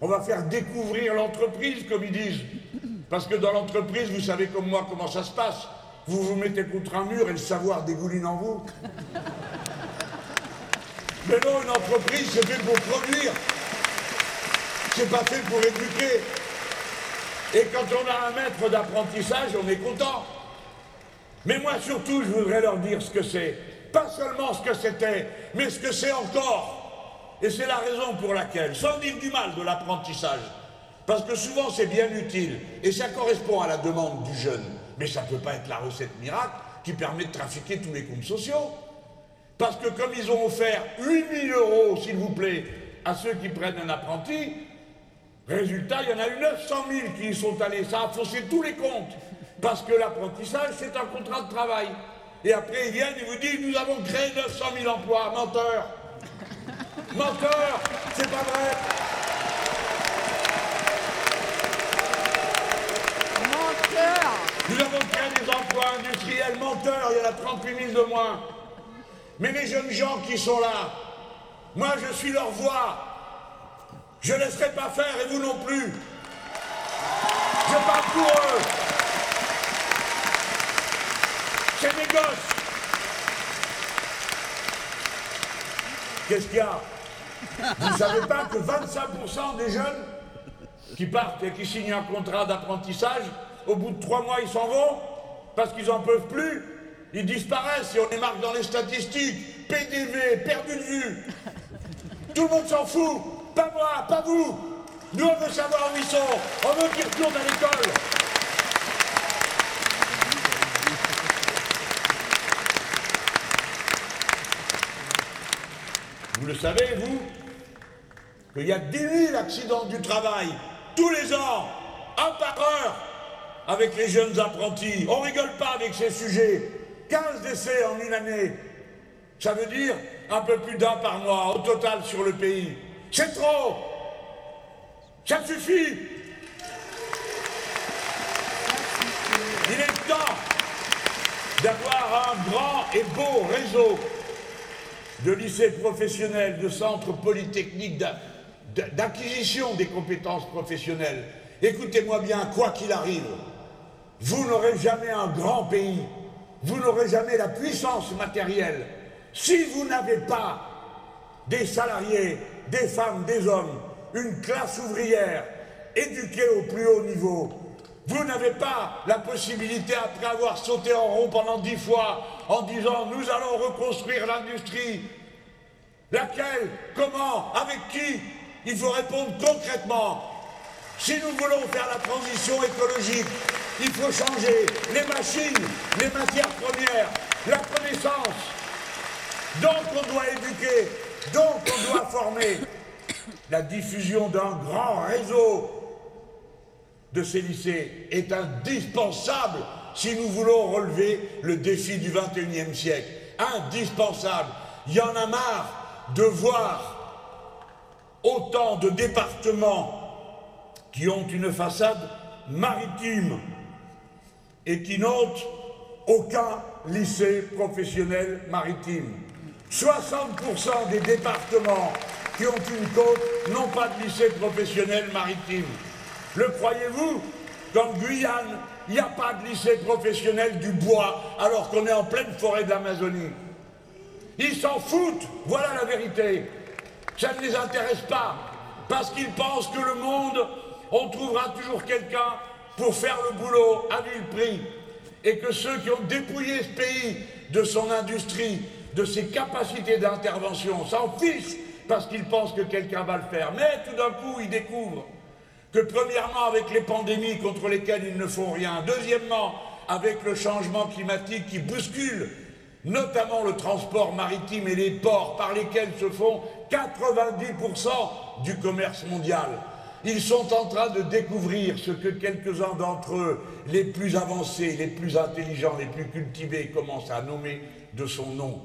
On va faire découvrir l'entreprise, comme ils disent. Parce que dans l'entreprise, vous savez comme moi comment ça se passe. Vous vous mettez contre un mur et le savoir dégouline en vous. Mais non, une entreprise, c'est fait pour produire. C'est pas fait pour éduquer. Et quand on a un maître d'apprentissage, on est content. Mais moi, surtout, je voudrais leur dire ce que c'est. Pas seulement ce que c'était, mais ce que c'est encore. Et c'est la raison pour laquelle, sans dire du mal de l'apprentissage, parce que souvent c'est bien utile, et ça correspond à la demande du jeune, mais ça ne peut pas être la recette miracle qui permet de trafiquer tous les comptes sociaux. Parce que comme ils ont offert 8000 euros, s'il vous plaît, à ceux qui prennent un apprenti, résultat, il y en a eu 900 000 qui y sont allés. Ça a faussé tous les comptes. Parce que l'apprentissage, c'est un contrat de travail. Et après, ils viennent et vous disent, nous avons créé 900 000 emplois. Menteur. Menteur. C'est pas vrai. Menteur Nous avons créé des emplois industriels. Menteur. Il y en a 38 000 de moins. Mais les jeunes gens qui sont là, moi je suis leur voix. Je ne laisserai pas faire et vous non plus. Je parle pour eux. C'est mes gosses. Qu'est-ce qu'il y a? Vous ne savez pas que 25% des jeunes qui partent et qui signent un contrat d'apprentissage, au bout de trois mois, ils s'en vont parce qu'ils n'en peuvent plus. Ils disparaissent et on les marque dans les statistiques. PDV, perdu de vue. Tout le monde s'en fout. Pas moi, pas vous. Nous, on veut savoir où ils sont. On veut qu'ils retournent à l'école. Vous le savez, vous, qu'il y a 10 000 accidents du travail tous les ans, un par heure, avec les jeunes apprentis. On rigole pas avec ces sujets. 15 décès en une année. Ça veut dire un peu plus d'un par mois au total sur le pays. C'est trop. Ça suffit. Il est temps d'avoir un grand et beau réseau de lycées professionnels, de centres polytechniques d'acquisition des compétences professionnelles. Écoutez-moi bien, quoi qu'il arrive, vous n'aurez jamais un grand pays, vous n'aurez jamais la puissance matérielle si vous n'avez pas des salariés, des femmes, des hommes, une classe ouvrière éduquée au plus haut niveau. Vous n'avez pas la possibilité, après avoir sauté en rond pendant dix fois, en disant nous allons reconstruire l'industrie. Laquelle? Comment? Avec qui? Il faut répondre concrètement. Si nous voulons faire la transition écologique, il faut changer les machines, les matières premières, la connaissance. Donc on doit éduquer, donc on doit former. La diffusion d'un grand réseau de ces lycées est indispensable si nous voulons relever le défi du XXIe siècle. Indispensable. Il y en a marre de voir autant de départements qui ont une façade maritime et qui n'ont aucun lycée professionnel maritime. 60% des départements qui ont une côte n'ont pas de lycée professionnel maritime. Le croyez-vous Comme Guyane, il n'y a pas de lycée professionnel du bois alors qu'on est en pleine forêt de l'Amazonie. Ils s'en foutent, voilà la vérité. Ça ne les intéresse pas, parce qu'ils pensent que le monde, on trouvera toujours quelqu'un pour faire le boulot à vil prix. Et que ceux qui ont dépouillé ce pays de son industrie, de ses capacités d'intervention, s'en fichent parce qu'ils pensent que quelqu'un va le faire. Mais tout d'un coup, ils découvrent que premièrement, avec les pandémies contre lesquelles ils ne font rien, deuxièmement, avec le changement climatique qui bouscule notamment le transport maritime et les ports par lesquels se font 90% du commerce mondial. Ils sont en train de découvrir ce que quelques-uns d'entre eux, les plus avancés, les plus intelligents, les plus cultivés, commencent à nommer de son nom.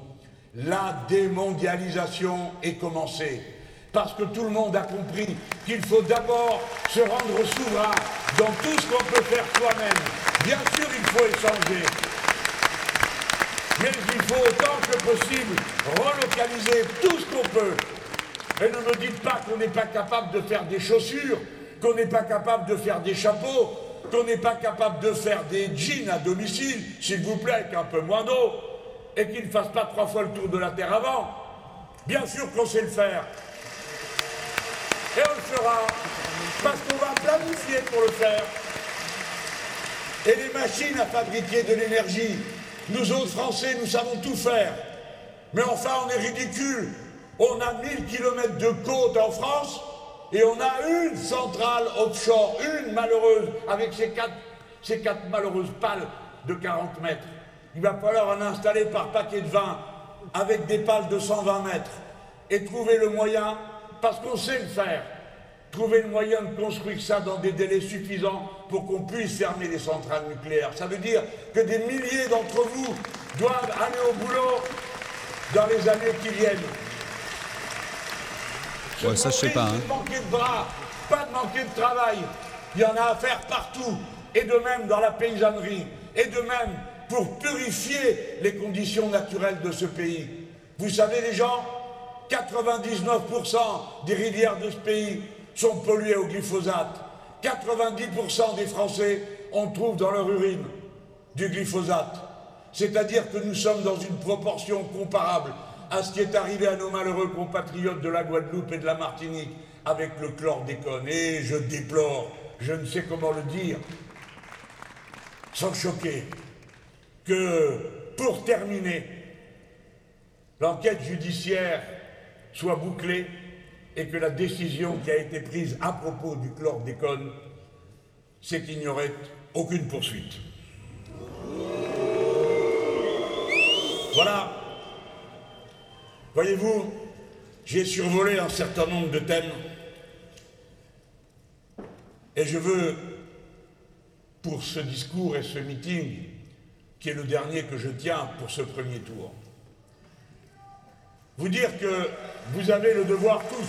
La démondialisation est commencée parce que tout le monde a compris qu'il faut d'abord se rendre souverain dans tout ce qu'on peut faire soi-même. Bien sûr, il faut échanger, mais il faut autant que possible relocaliser tout ce qu'on peut. Et ne me dites pas qu'on n'est pas capable de faire des chaussures, qu'on n'est pas capable de faire des chapeaux, qu'on n'est pas capable de faire des jeans à domicile, s'il vous plaît, avec un peu moins d'eau, et qu'ils ne fassent pas trois fois le tour de la Terre avant. Bien sûr qu'on sait le faire. Et on le fera parce qu'on va planifier pour le faire. Et les machines à fabriquer de l'énergie, nous autres Français, nous savons tout faire. Mais enfin, on est ridicule. On a 1000 km de côte en France et on a une centrale offshore, une malheureuse, avec ces quatre malheureuses pales de 40 mètres. Il va falloir en installer par paquet de 20 avec des pales de 120 mètres et trouver le moyen parce qu'on sait le faire. Trouver le moyen de construire ça dans des délais suffisants pour qu'on puisse fermer les centrales nucléaires. Ça veut dire que des milliers d'entre vous doivent aller au boulot dans les années qui viennent. Ouais, ça, je sais pas. Hein. De manquer de bras, pas de manquer de travail. Il y en a à faire partout. Et de même dans la paysannerie. Et de même pour purifier les conditions naturelles de ce pays. Vous savez, les gens, 99% des rivières de ce pays sont polluées au glyphosate. 90% des Français en trouvent dans leur urine du glyphosate. C'est-à-dire que nous sommes dans une proportion comparable à ce qui est arrivé à nos malheureux compatriotes de la Guadeloupe et de la Martinique, avec le chlordécone. Et je déplore, je ne sais comment le dire, sans choquer, que pour terminer, l'enquête judiciaire soit bouclée et que la décision qui a été prise à propos du chlordécone, c'est qu'il n'y aurait aucune poursuite. Voilà. Voyez-vous, j'ai survolé un certain nombre de thèmes et je veux, pour ce discours et ce meeting, qui est le dernier que je tiens pour ce premier tour, vous dire que vous avez le devoir tous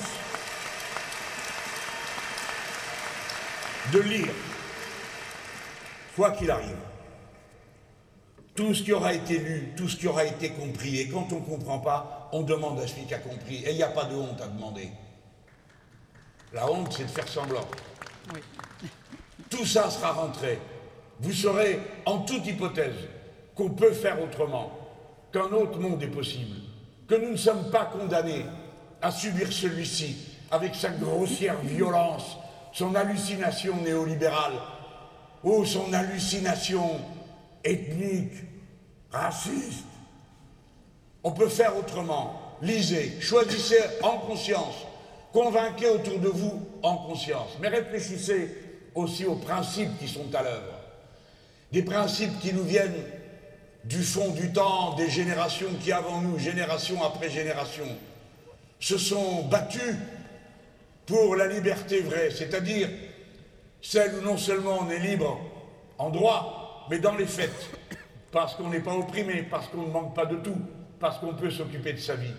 de lire, quoi qu'il arrive, tout ce qui aura été lu, tout ce qui aura été compris. Et quand on ne comprend pas, on demande à celui qui a compris. Et il n'y a pas de honte à demander. La honte, c'est de faire semblant. Tout ça sera rentré. Vous saurez, en toute hypothèse, qu'on peut faire autrement, qu'un autre monde est possible, que nous ne sommes pas condamnés à subir celui-ci avec sa grossière violence, son hallucination néolibérale ou son hallucination ethnique, raciste. On peut faire autrement. Lisez, choisissez en conscience, convainquez autour de vous en conscience, mais réfléchissez aussi aux principes qui sont à l'œuvre. Des principes qui nous viennent du fond du temps, des générations qui avant nous, génération après génération, se sont battues pour la liberté vraie, c'est-à-dire celle où non seulement on est libre en droit, mais dans les faits, parce qu'on n'est pas opprimé, parce qu'on ne manque pas de tout, parce qu'on peut s'occuper de sa vie.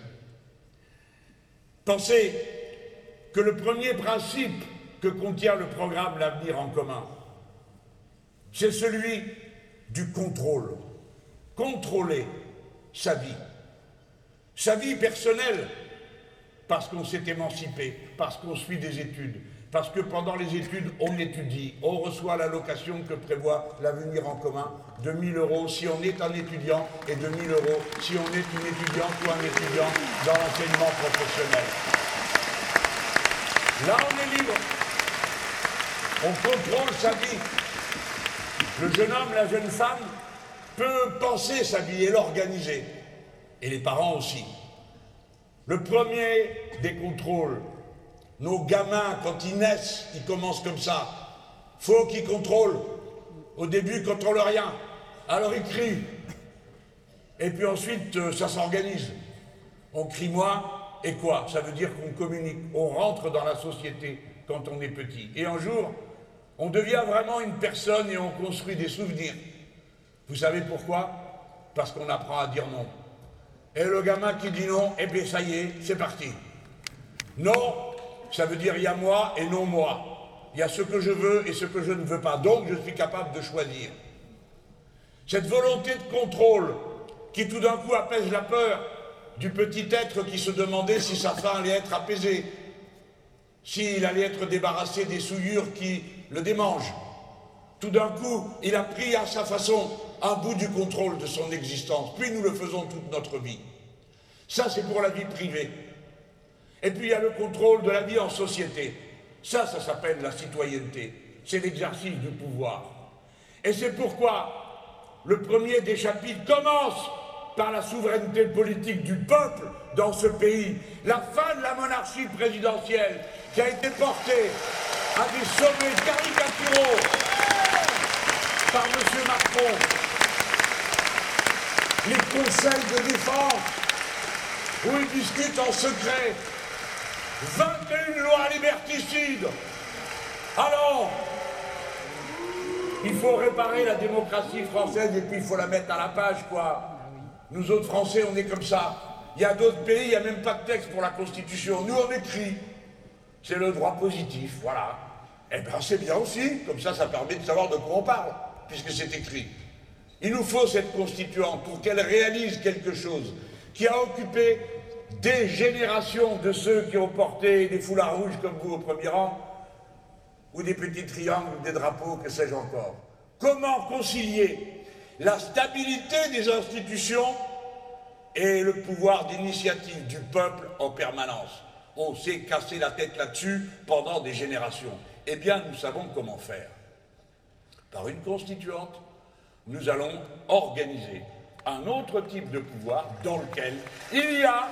Pensez que le premier principe que contient le programme L'avenir en commun, c'est celui du contrôle. Contrôler sa vie. Sa vie personnelle, parce qu'on s'est émancipé, parce qu'on suit des études, parce que pendant les études, on étudie, on reçoit l'allocation que prévoit l'avenir en commun de 1000 euros si on est un étudiant et de 1000 euros si on est une étudiante ou un étudiant dans l'enseignement professionnel. Là, on est libre. On contrôle sa vie. Le jeune homme, la jeune femme peut penser sa vie et l'organiser. Et les parents aussi. Le premier des contrôles, nos gamins, quand ils naissent, ils commencent comme ça. Faut qu'ils contrôlent. Au début, ils ne contrôlent rien. Alors ils crient. Et puis ensuite, euh, ça s'organise. On crie moins, et quoi? Ça veut dire qu'on communique. On rentre dans la société quand on est petit. Et un jour, on devient vraiment une personne et on construit des souvenirs. Vous savez pourquoi? Parce qu'on apprend à dire non. Et le gamin qui dit non, eh bien ça y est, c'est parti. Non, ça veut dire il y a moi et non moi. Il y a ce que je veux et ce que je ne veux pas. Donc je suis capable de choisir. Cette volonté de contrôle qui tout d'un coup apaise la peur du petit être qui se demandait si sa faim allait être apaisée, s'il allait être débarrassé des souillures qui le démangent. Tout d'un coup, il a pris à sa façon un bout du contrôle de son existence. Puis nous le faisons toute notre vie. Ça, c'est pour la vie privée. Et puis il y a le contrôle de la vie en société. Ça, ça s'appelle la citoyenneté. C'est l'exercice du pouvoir. Et c'est pourquoi le premier des chapitres commence par la souveraineté politique du peuple dans ce pays, la fin de la monarchie présidentielle qui a été portée à des sommets caricaturaux par M. Macron, les conseils de défense où ils discutent en secret 21 lois liberticides. Alors, il faut réparer la démocratie française et puis il faut la mettre à la page, quoi. Nous autres Français, on est comme ça. Il y a d'autres pays, il n'y a même pas de texte pour la Constitution. Nous, on écrit. C'est le droit positif, voilà. Eh bien, c'est bien aussi. Comme ça, ça permet de savoir de quoi on parle, puisque c'est écrit. Il nous faut cette constituante pour qu'elle réalise quelque chose qui a occupé des générations de ceux qui ont porté des foulards rouges comme vous au premier rang, ou des petits triangles, des drapeaux, que sais-je encore. Comment concilier la stabilité des institutions et le pouvoir d'initiative du peuple en permanence? On s'est cassé la tête là-dessus pendant des générations. Eh bien, nous savons comment faire. Par une constituante, nous allons organiser un autre type de pouvoir dans lequel il y a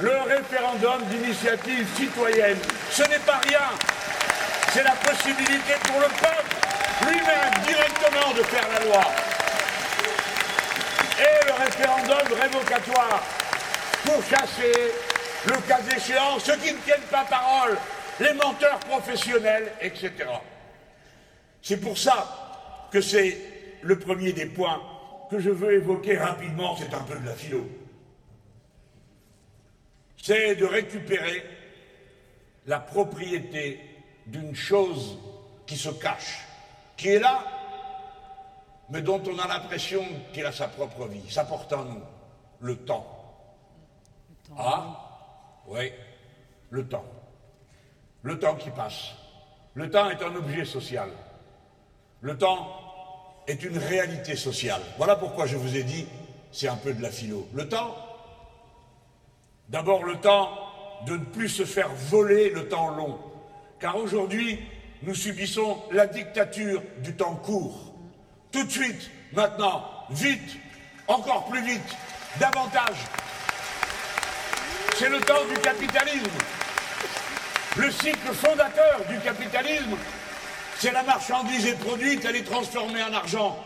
le référendum d'initiative citoyenne. Ce n'est pas rien. C'est la possibilité pour le peuple lui-même directement de faire la loi. Et le référendum révocatoire pour chasser, le cas échéant, ceux qui ne tiennent pas parole, les menteurs professionnels, etc. C'est pour ça que c'est le premier des points que je veux évoquer rapidement, c'est un peu de la philo. C'est de récupérer la propriété d'une chose qui se cache, qui est là, mais dont on a l'impression qu'il a sa propre vie. Ça porte en nous le temps. Ah, oui, le temps. Le temps qui passe. Le temps est un objet social. Le temps est une réalité sociale. Voilà pourquoi je vous ai dit, c'est un peu de la philo. Le temps, d'abord le temps de ne plus se faire voler le temps long. Car aujourd'hui, nous subissons la dictature du temps court. Tout de suite, maintenant, vite, encore plus vite, davantage. C'est le temps du capitalisme. Le cycle fondateur du capitalisme, c'est la marchandise est produite, elle est transformée en argent.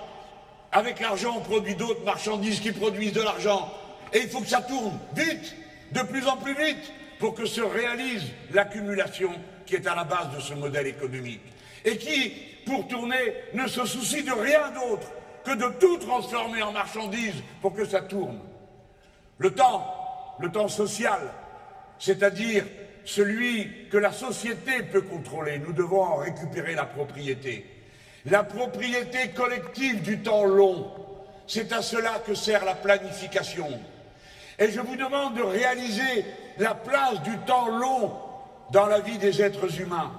Avec l'argent, on produit d'autres marchandises qui produisent de l'argent. Et il faut que ça tourne vite, de plus en plus vite, pour que se réalise l'accumulation qui est à la base de ce modèle économique. Et qui, pour tourner, ne se soucie de rien d'autre que de tout transformer en marchandise pour que ça tourne. Le temps, le temps social, c'est-à-dire celui que la société peut contrôler. Nous devons en récupérer la propriété. La propriété collective du temps long, c'est à cela que sert la planification. Et je vous demande de réaliser la place du temps long dans la vie des êtres humains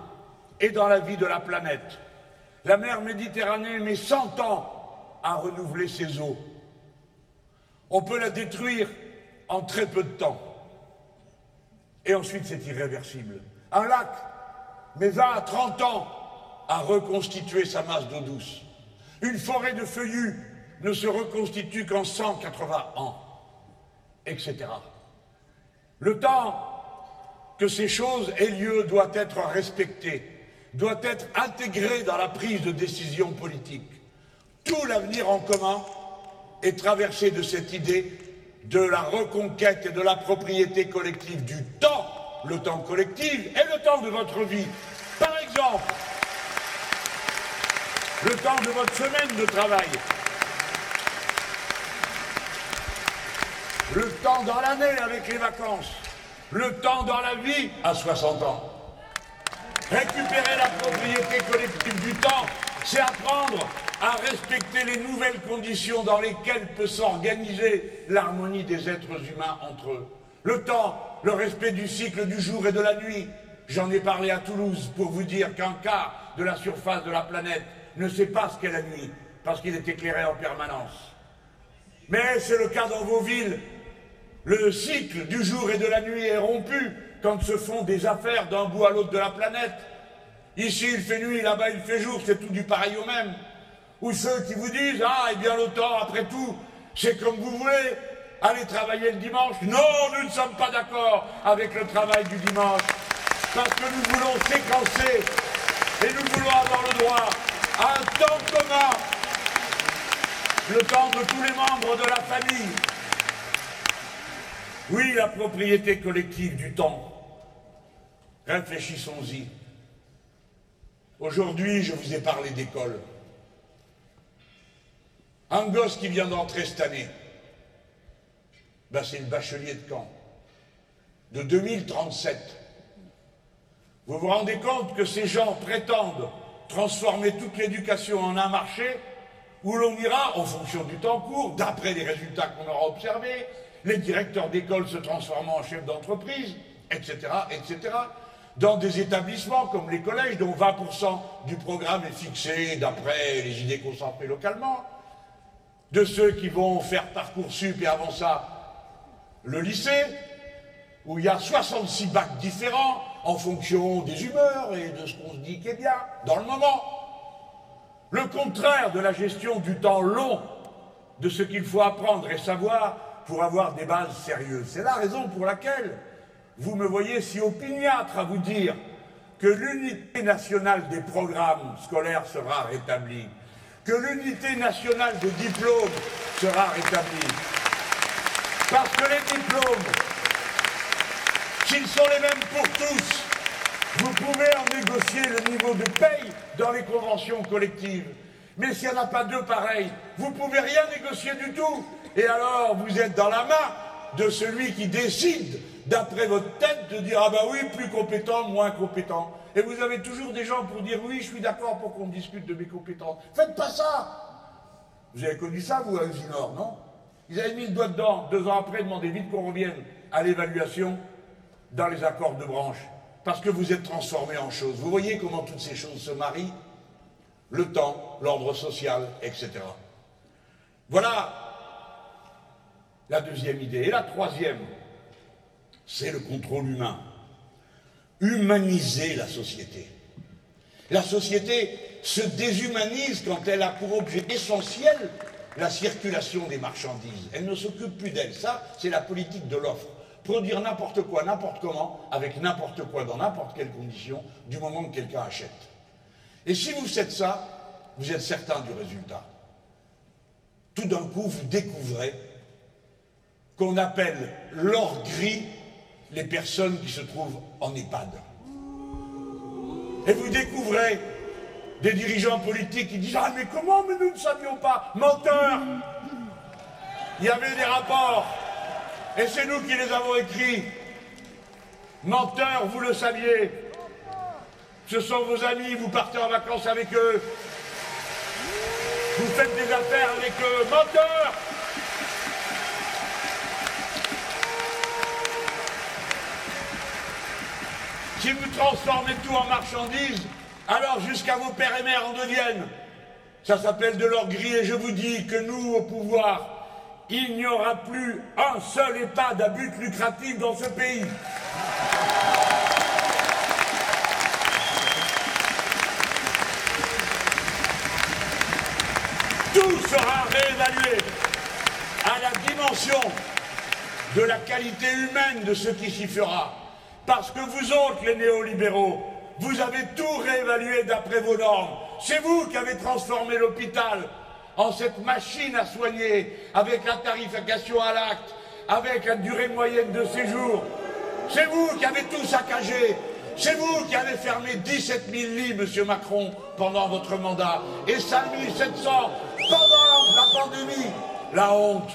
et dans la vie de la planète. La mer Méditerranée met 100 ans à renouveler ses eaux. On peut la détruire en très peu de temps. Et ensuite, c'est irréversible. Un lac met 20 à 30 ans à reconstituer sa masse d'eau douce. Une forêt de feuillus ne se reconstitue qu'en 180 ans, etc. Le temps que ces choses aient lieu doit être respecté, doit être intégré dans la prise de décision politique. Tout l'avenir en commun est traversé de cette idée de la reconquête de la propriété collective du temps, le temps collectif et le temps de votre vie. Par exemple, le temps de votre semaine de travail, le temps dans l'année avec les vacances, le temps dans la vie à 60 ans. Récupérer la propriété collective du temps, c'est apprendre à respecter les nouvelles conditions dans lesquelles peut s'organiser l'harmonie des êtres humains entre eux. Le temps, le respect du cycle du jour et de la nuit. J'en ai parlé à Toulouse pour vous dire qu'un quart de la surface de la planète ne sait pas ce qu'est la nuit, parce qu'il est éclairé en permanence. Mais c'est le cas dans vos villes. Le cycle du jour et de la nuit est rompu quand se font des affaires d'un bout à l'autre de la planète. Ici il fait nuit, là-bas il fait jour, c'est tout du pareil au même ou ceux qui vous disent Ah, eh bien, le temps, après tout, c'est comme vous voulez, allez travailler le dimanche. Non, nous ne sommes pas d'accord avec le travail du dimanche, parce que nous voulons séquencer et nous voulons avoir le droit à un temps commun, le temps de tous les membres de la famille. Oui, la propriété collective du temps. Réfléchissons-y. Aujourd'hui, je vous ai parlé d'école. Un gosse qui vient d'entrer cette année, ben c'est le bachelier de Caen, de 2037. Vous vous rendez compte que ces gens prétendent transformer toute l'éducation en un marché où l'on ira, en fonction du temps court, d'après les résultats qu'on aura observés, les directeurs d'école se transformant en chefs d'entreprise, etc., etc., dans des établissements comme les collèges, dont 20% du programme est fixé d'après les idées concentrées localement, de ceux qui vont faire Parcoursup et avant ça le lycée, où il y a 66 bacs différents en fonction des humeurs et de ce qu'on se dit qui est bien dans le moment. Le contraire de la gestion du temps long, de ce qu'il faut apprendre et savoir pour avoir des bases sérieuses. C'est la raison pour laquelle vous me voyez si opiniâtre à vous dire que l'unité nationale des programmes scolaires sera rétablie, que l'unité nationale des diplômes sera rétablie. Parce que les diplômes, s'ils sont les mêmes pour tous, vous pouvez en négocier le niveau de paye dans les conventions collectives. Mais s'il n'y en a pas deux pareils, vous ne pouvez rien négocier du tout. Et alors, vous êtes dans la main de celui qui décide, d'après votre tête, de dire Ah ben oui, plus compétent, moins compétent. Et vous avez toujours des gens pour dire Oui, je suis d'accord pour qu'on discute de mes compétences. Faites pas ça Vous avez connu ça, vous, à Usinor, non? Ils avaient mis le doigt dedans. Deux ans après, demandez vite qu'on revienne à l'évaluation dans les accords de branche. Parce que vous êtes transformé en choses. Vous voyez comment toutes ces choses se marient? Le temps, l'ordre social, etc. Voilà la deuxième idée. Et la troisième, c'est le contrôle humain. Humaniser la société. La société se déshumanise quand elle a pour objet essentiel la circulation des marchandises. Elle ne s'occupe plus d'elle. Ça, c'est la politique de l'offre. Produire n'importe quoi, n'importe comment, avec n'importe quoi, dans n'importe quelle condition, du moment que quelqu'un achète. Et si vous faites ça, vous êtes certain du résultat. Tout d'un coup, vous découvrez qu'on appelle l'or gris les personnes qui se trouvent en EHPAD. Et vous découvrez des dirigeants politiques qui disent Ah, mais comment Mais nous ne savions pas? Menteur Il y avait des rapports, et c'est nous qui les avons écrits. Menteur, vous le saviez. Ce sont vos amis, vous partez en vacances avec eux. Vous faites des affaires avec eux. Menteur Si vous transformez tout en marchandises, alors jusqu'à vos pères et mères en deviennent. Ça s'appelle de l'or gris et je vous dis que nous, au pouvoir, il n'y aura plus un seul EHPAD à but lucratif dans ce pays. Tout sera réévalué à la dimension de la qualité humaine de ce qui s'y fera. Parce que vous autres, les néolibéraux, vous avez tout réévalué d'après vos normes. C'est vous qui avez transformé l'hôpital en cette machine à soigner, avec la tarification à l'acte, avec la durée moyenne de séjour. C'est vous qui avez tout saccagé. C'est vous qui avez fermé 17 000 lits, Monsieur Macron, pendant votre mandat, et 5 700 pendant la pandémie. La honte.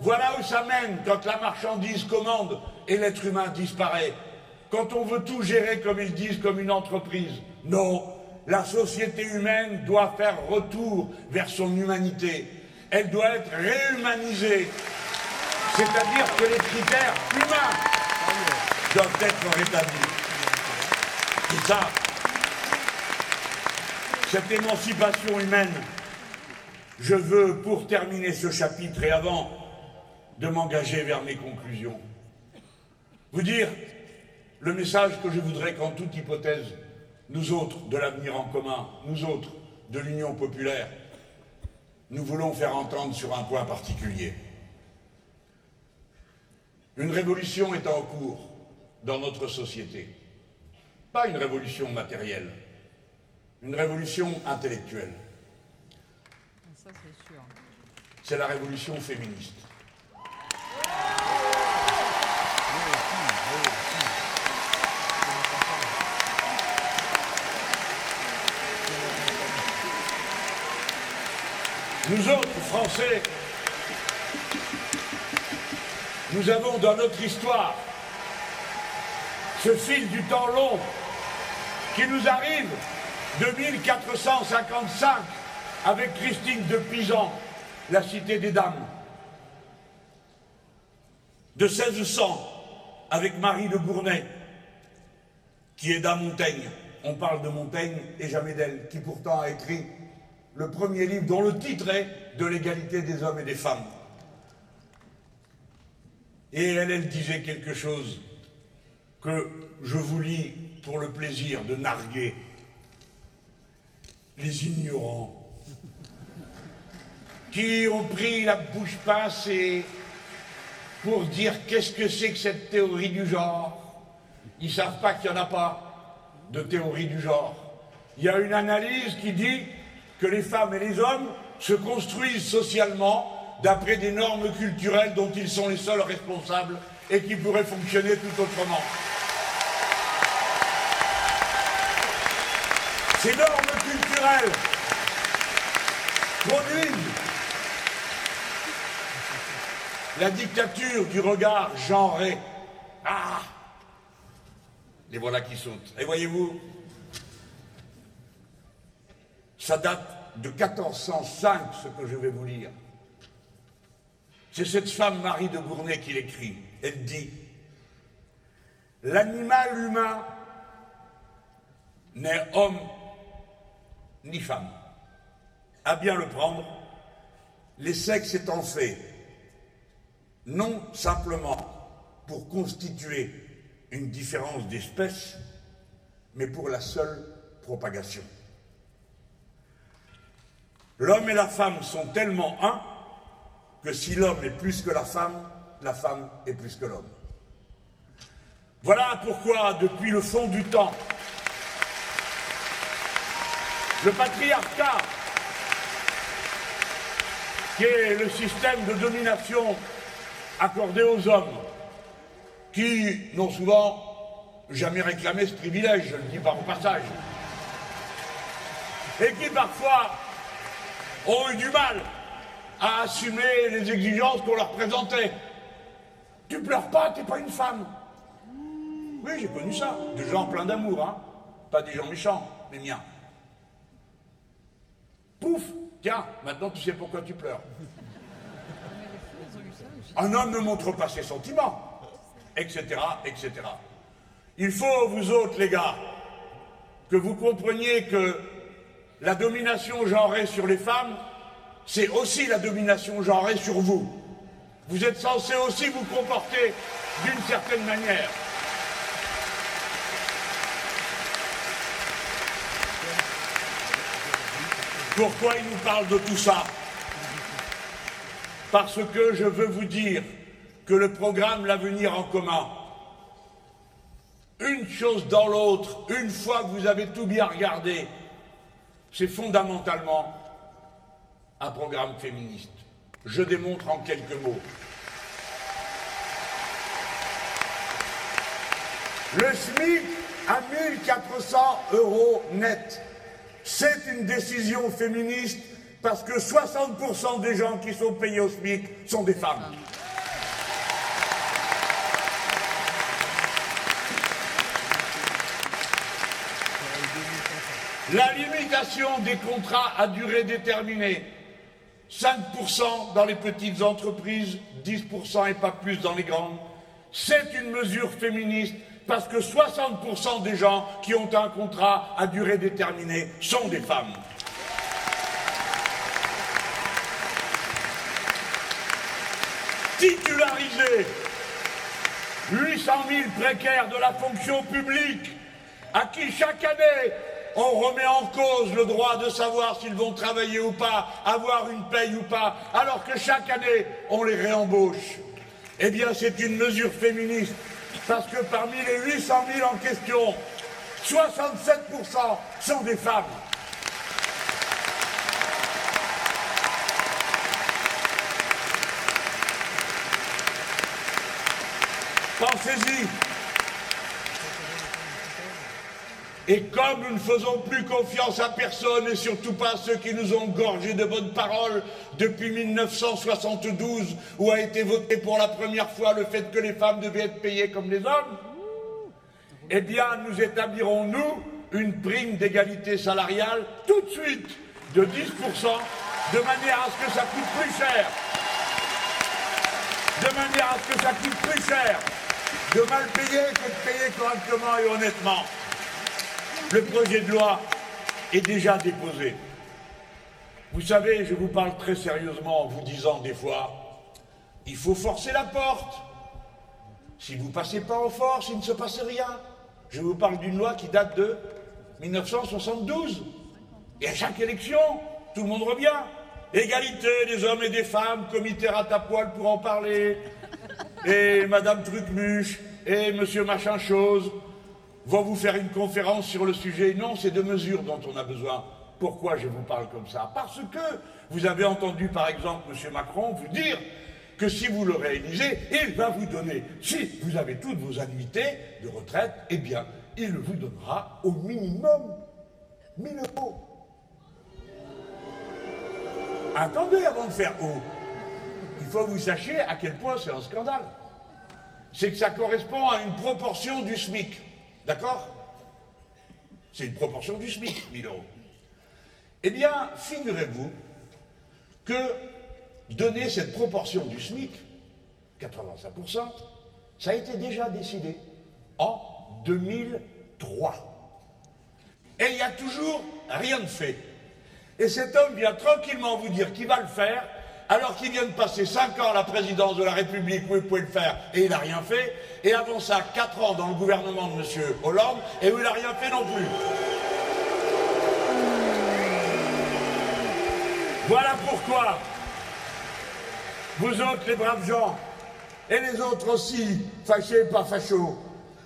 Voilà où ça mène quand la marchandise commande et l'être humain disparaît. Quand on veut tout gérer, comme ils disent, comme une entreprise. Non, la société humaine doit faire retour vers son humanité. Elle doit être réhumanisée. C'est-à-dire que les critères humains doivent être rétablis. C'est ça. Cette émancipation humaine, je veux, pour terminer ce chapitre et avant de m'engager vers mes conclusions, vous dire le message que je voudrais qu'en toute hypothèse, nous autres de l'avenir en commun, nous autres de l'Union populaire, nous voulons faire entendre sur un point particulier. Une révolution est en cours dans notre société. Pas une révolution matérielle, une révolution intellectuelle. C'est la révolution féministe. Nous autres, Français, nous avons dans notre histoire ce fil du temps long qui nous arrive de 1455 avec Christine de Pisan, la cité des dames, de 1600 avec Marie de Gournay, qui est d'un Montaigne. On parle de Montaigne et jamais d'elle, qui pourtant a écrit le premier livre dont le titre est De l'égalité des hommes et des femmes. Et elle, elle disait quelque chose que je vous lis pour le plaisir de narguer les ignorants qui ont pris la bouche pincée pour dire qu'est-ce que c'est que cette théorie du genre. Ils ne savent pas qu'il n'y en a pas de théorie du genre. Il y a une analyse qui dit que les femmes et les hommes se construisent socialement d'après des normes culturelles dont ils sont les seuls responsables et qui pourraient fonctionner tout autrement. Ces normes culturelles produisent la dictature du regard genré. Ah Les voilà qui sautent. Et voyez-vous, ça date de 1405, ce que je vais vous lire. C'est cette femme Marie de Gournay qui l'écrit. Elle dit L'animal humain n'est homme ni femme. À bien le prendre, les sexes étant faits, non simplement pour constituer une différence d'espèce, mais pour la seule propagation. L'homme et la femme sont tellement un que si l'homme est plus que la femme, la femme est plus que l'homme. Voilà pourquoi, depuis le fond du temps, le patriarcat, qui est le système de domination accordé aux hommes, qui n'ont souvent jamais réclamé ce privilège, je le dis par au passage, et qui parfois ont eu du mal à assumer les exigences qu'on leur présentait. Tu pleures pas, t'es pas une femme. Oui, j'ai connu ça. Des gens pleins d'amour, hein. Pas des gens méchants, mais miens. Pouf Tiens, maintenant tu sais pourquoi tu pleures. Un homme ne montre pas ses sentiments, etc., etc. Il faut, vous autres, les gars, que vous compreniez que la domination genrée sur les femmes, c'est aussi la domination genrée sur vous. Vous êtes censés aussi vous comporter d'une certaine manière. Pourquoi il nous parle de tout ça? Parce que je veux vous dire que le programme L'avenir en commun, une chose dans l'autre, une fois que vous avez tout bien regardé, c'est fondamentalement un programme féministe. Je démontre en quelques mots. Le SMIC à 1400 euros net. C'est une décision féministe parce que 60% des gens qui sont payés au SMIC sont des femmes. La limitation des contrats à durée déterminée, 5% dans les petites entreprises, 10% et pas plus dans les grandes, c'est une mesure féministe parce que 60% des gens qui ont un contrat à durée déterminée sont des femmes. Titulariser 800 000 précaires de la fonction publique à qui chaque année on remet en cause le droit de savoir s'ils vont travailler ou pas, avoir une paye ou pas, alors que chaque année on les réembauche. Eh bien, c'est une mesure féministe, parce que parmi les 800 000 en question, 67% sont des femmes. Pensez-y. Et comme nous ne faisons plus confiance à personne et surtout pas à ceux qui nous ont gorgé de bonnes paroles depuis 1972 où a été voté pour la première fois le fait que les femmes devaient être payées comme les hommes, eh bien nous établirons, nous, une prime d'égalité salariale tout de suite de 10% de manière à ce que ça coûte plus cher. De manière à ce que ça coûte plus cher de mal payer que de payer correctement et honnêtement. Le projet de loi est déjà déposé. Vous savez, je vous parle très sérieusement en vous disant des fois, il faut forcer la porte. Si vous passez pas en force, il ne se passe rien. Je vous parle d'une loi qui date de 1972. Et à chaque élection, tout le monde revient. Égalité des hommes et des femmes, comité ratapoil pour en parler. Et Madame Trucmuche et Monsieur Machin Chose vont vous faire une conférence sur le sujet. Non, c'est de mesures dont on a besoin. Pourquoi je vous parle comme ça? Parce que vous avez entendu par exemple Monsieur Macron vous dire que si vous le réalisez, il va vous donner, si vous avez toutes vos annuités de retraite, eh bien, il vous donnera au minimum 1000 euros. Attendez avant de faire haut. Il faut que vous sachiez à quel point c'est un scandale. C'est que ça correspond à une proportion du SMIC. D'accord? C'est une proportion du SMIC, 1000 euros. Eh bien, figurez-vous que donner cette proportion du SMIC, 85%, ça a été déjà décidé en 2003. Et il n'y a toujours rien de fait. Et cet homme vient tranquillement vous dire qu'il va le faire, alors qu'il vient de passer 5 ans à la présidence de la République où il pouvait le faire et il n'a rien fait, et avant ça 4 ans dans le gouvernement de M. Hollande et où il n'a rien fait non plus. Voilà pourquoi vous autres les braves gens, et les autres aussi, fâchés, pas fachos,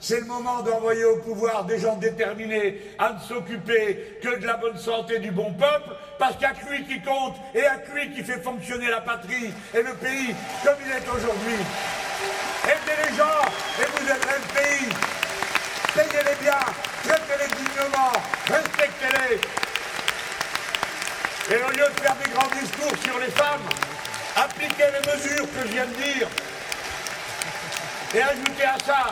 c'est le moment d'envoyer au pouvoir des gens déterminés à ne s'occuper que de la bonne santé du bon peuple, parce qu'il n'y a qui compte et il n'y qui fait fonctionner la patrie et le pays comme il est aujourd'hui. Aidez les gens et vous aiderez le pays. Payez-les bien, traitez-les dignement, respectez-les. Et au lieu de faire des grands discours sur les femmes, appliquez les mesures que je viens de dire. Et ajoutez à ça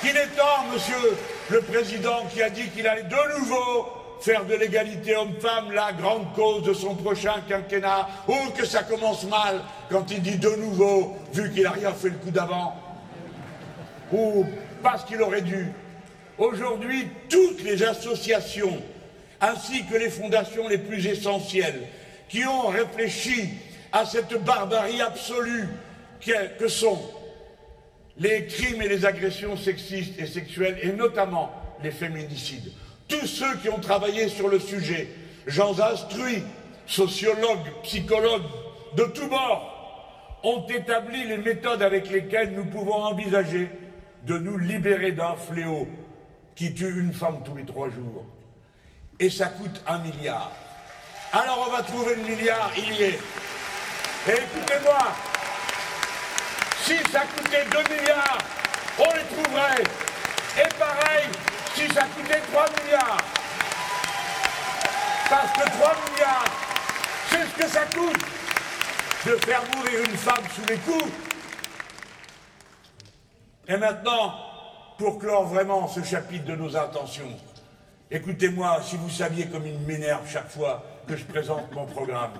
qu'il est temps, monsieur le président, qui a dit qu'il allait de nouveau faire de l'égalité homme-femme la grande cause de son prochain quinquennat, ou que ça commence mal quand il dit de nouveau, vu qu'il n'a rien fait le coup d'avant, ou parce qu'il aurait dû. Aujourd'hui, toutes les associations, ainsi que les fondations les plus essentielles, qui ont réfléchi à cette barbarie absolue que sont les crimes et les agressions sexistes et sexuelles, et notamment les féminicides. Tous ceux qui ont travaillé sur le sujet, Jean Zastruy, sociologues, psychologues de tous bords, ont établi les méthodes avec lesquelles nous pouvons envisager de nous libérer d'un fléau qui tue une femme tous les trois jours. Et ça coûte un milliard. Alors on va trouver le milliard, il y est. Et écoutez-moi, si ça coûtait 2 milliards, on les trouverait. Et pareil, si ça coûtait 3 milliards. Parce que 3 milliards, c'est ce que ça coûte de faire mourir une femme sous les coups. Et maintenant, pour clore vraiment ce chapitre de nos intentions, écoutez-moi, si vous saviez comme il m'énerve chaque fois que je présente mon programme,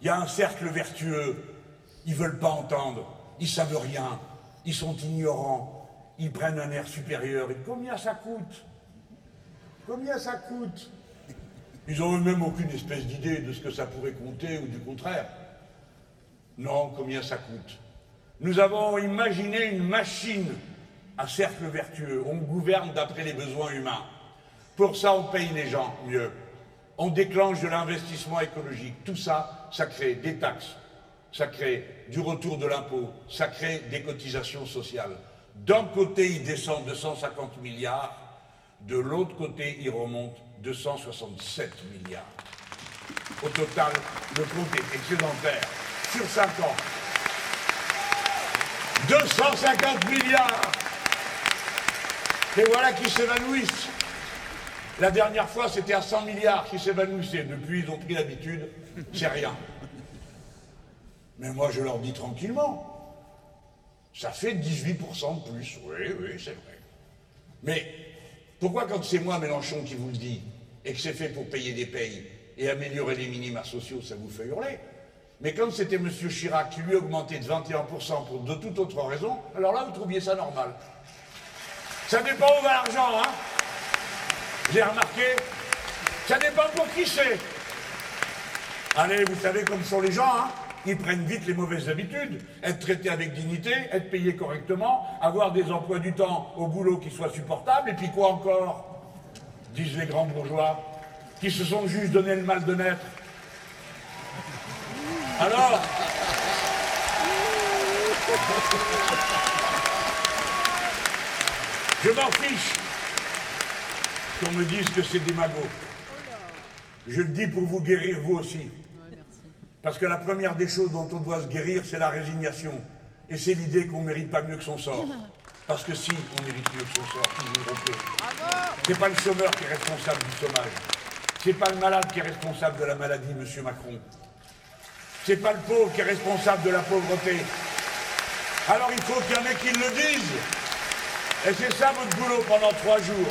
il y a un cercle vertueux, ils ne veulent pas entendre. Ils savent rien, ils sont ignorants, ils prennent un air supérieur. Et combien ça coûte? Combien ça coûte? Ils n'ont eux-mêmes aucune espèce d'idée de ce que ça pourrait compter ou du contraire. Non, combien ça coûte? Nous avons imaginé une machine à cercle vertueux. On gouverne d'après les besoins humains. Pour ça, on paye les gens mieux. On déclenche de l'investissement écologique. Tout ça, ça crée des taxes, ça crée du retour de l'impôt, ça crée des cotisations sociales. D'un côté, il descend de 150 milliards, de l'autre côté, il remonte 267 milliards. Au total, le compte est excédentaire sur 5 ans. 250 milliards Et voilà qui s'évanouissent. La dernière fois, c'était à 100 milliards qui s'évanouissaient. Depuis, ils ont pris l'habitude, c'est rien. Mais moi, je leur dis tranquillement, ça fait 18% de plus. Oui, oui, c'est vrai. Mais pourquoi quand c'est moi, Mélenchon, qui vous le dis, et que c'est fait pour payer des payes et améliorer les minima sociaux, ça vous fait hurler? Mais quand c'était M. Chirac qui lui augmentait de 21% pour de toute autre raison, alors là, vous trouviez ça normal. Ça dépend où va l'argent, hein J'ai remarqué Ça dépend pour qui c'est. Allez, vous savez comme sont les gens, hein ils prennent vite les mauvaises habitudes. Être traités avec dignité, être payés correctement, avoir des emplois du temps au boulot qui soient supportables, et puis quoi encore Disent les grands bourgeois, qui se sont juste donné le mal de naître. Alors, je m'en fiche qu'on me dise que c'est des magots. Je le dis pour vous guérir vous aussi. Parce que la première des choses dont on doit se guérir, c'est la résignation. Et c'est l'idée qu'on ne mérite pas mieux que son sort. Parce que si, on mérite mieux que son sort, toujours au C'est pas le chômeur qui est responsable du chômage. C'est pas le malade qui est responsable de la maladie, monsieur Macron. C'est pas le pauvre qui est responsable de la pauvreté. Alors il faut qu'il y en ait qui le disent. Et c'est ça votre boulot pendant trois jours.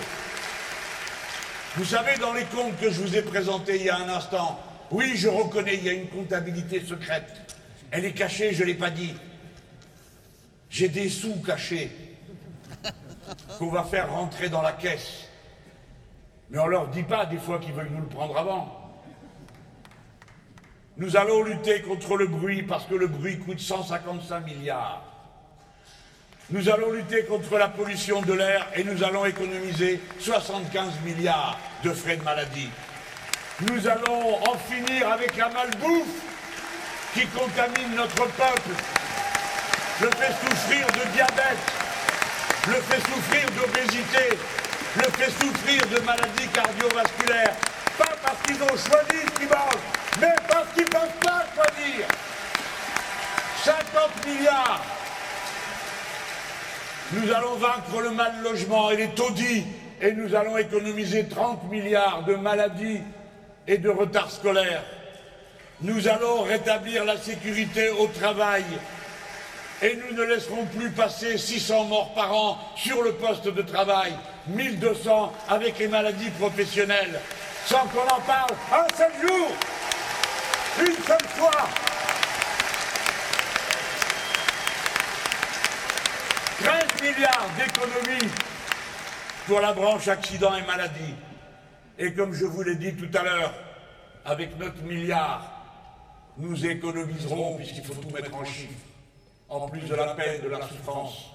Vous savez, dans les comptes que je vous ai présentés il y a un instant, oui, je reconnais, il y a une comptabilité secrète. Elle est cachée, je ne l'ai pas dit. J'ai des sous cachés qu'on va faire rentrer dans la caisse. Mais on ne leur dit pas des fois qu'ils veulent nous le prendre avant. Nous allons lutter contre le bruit parce que le bruit coûte 155 milliards. Nous allons lutter contre la pollution de l'air et nous allons économiser 75 milliards de frais de maladie. Nous allons en finir avec la malbouffe qui contamine notre peuple, le fait souffrir de diabète, le fait souffrir d'obésité, le fait souffrir de maladies cardiovasculaires, pas parce qu'ils ont choisi ce qu'ils mangent, mais parce qu'ils ne peuvent pas choisir. 50 milliards. Nous allons vaincre le mal logement et les taudis et nous allons économiser 30 milliards de maladies et de retards scolaires. Nous allons rétablir la sécurité au travail et nous ne laisserons plus passer 600 morts par an sur le poste de travail, 1200 avec les maladies professionnelles, sans qu'on en parle un seul jour, une seule fois. 13 milliards d'économies pour la branche accident et maladie. Et comme je vous l'ai dit tout à l'heure, avec notre milliard, nous économiserons, puisqu'il faut tout mettre en chiffres, en plus de la peine, de la souffrance,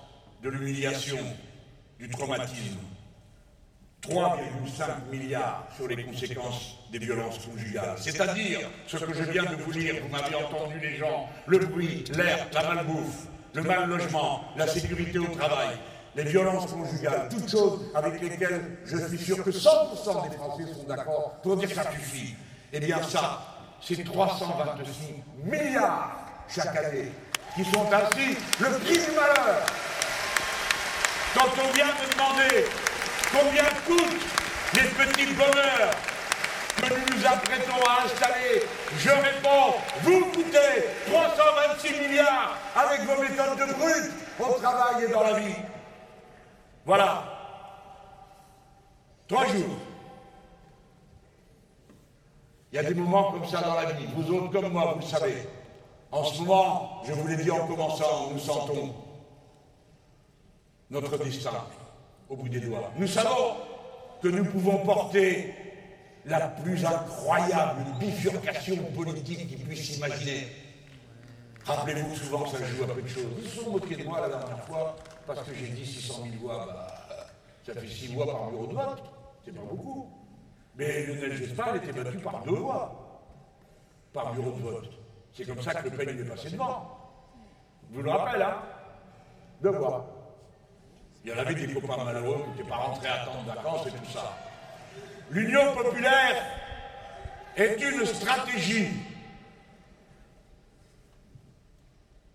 de l'humiliation, du traumatisme, 3,5 milliards sur les conséquences des violences conjugales. C'est-à-dire ce que je viens de vous dire, vous m'avez entendu les gens, le bruit, l'air, la malbouffe, le mal logement, la sécurité au travail, les violences conjugales, toutes choses avec lesquelles je suis sûr que 100% des Français sont d'accord pour dire que ça suffit. Eh bien ça, c'est 326 milliards chaque année qui sont ainsi le prix du malheur. Quand on vient me demander combien coûtent les petits bonheurs que nous nous apprêtons à installer, je réponds, vous coûtez 326 milliards avec vos méthodes de brut au travail et dans la vie. Voilà. Trois jours. Il y a des moments comme ça dans la vie. Vous autres comme moi, vous le savez. En ce moment, je vous l'ai dit en commençant, nous sentons notre destin au bout des doigts. Nous savons que nous pouvons porter la plus incroyable bifurcation politique qu'ils puissent imaginer. Rappelez-vous souvent ça joue à peu de choses. Ils se sont moqués de moi la dernière fois parce que j'ai dit 600 000 voix. Bah, ça fait 6 voix par bureau de vote. C'est pas beaucoup. Mais Lionel Jospin était battu par deux voix par bureau de vote. C'est comme ça que le Pen est passé devant. Je vous le rappelle, hein Deux voix. Il y en avait des copains malheureux qui n'étaient pas rentrés à temps de vacances et tout ça. L'Union populaire est une stratégie.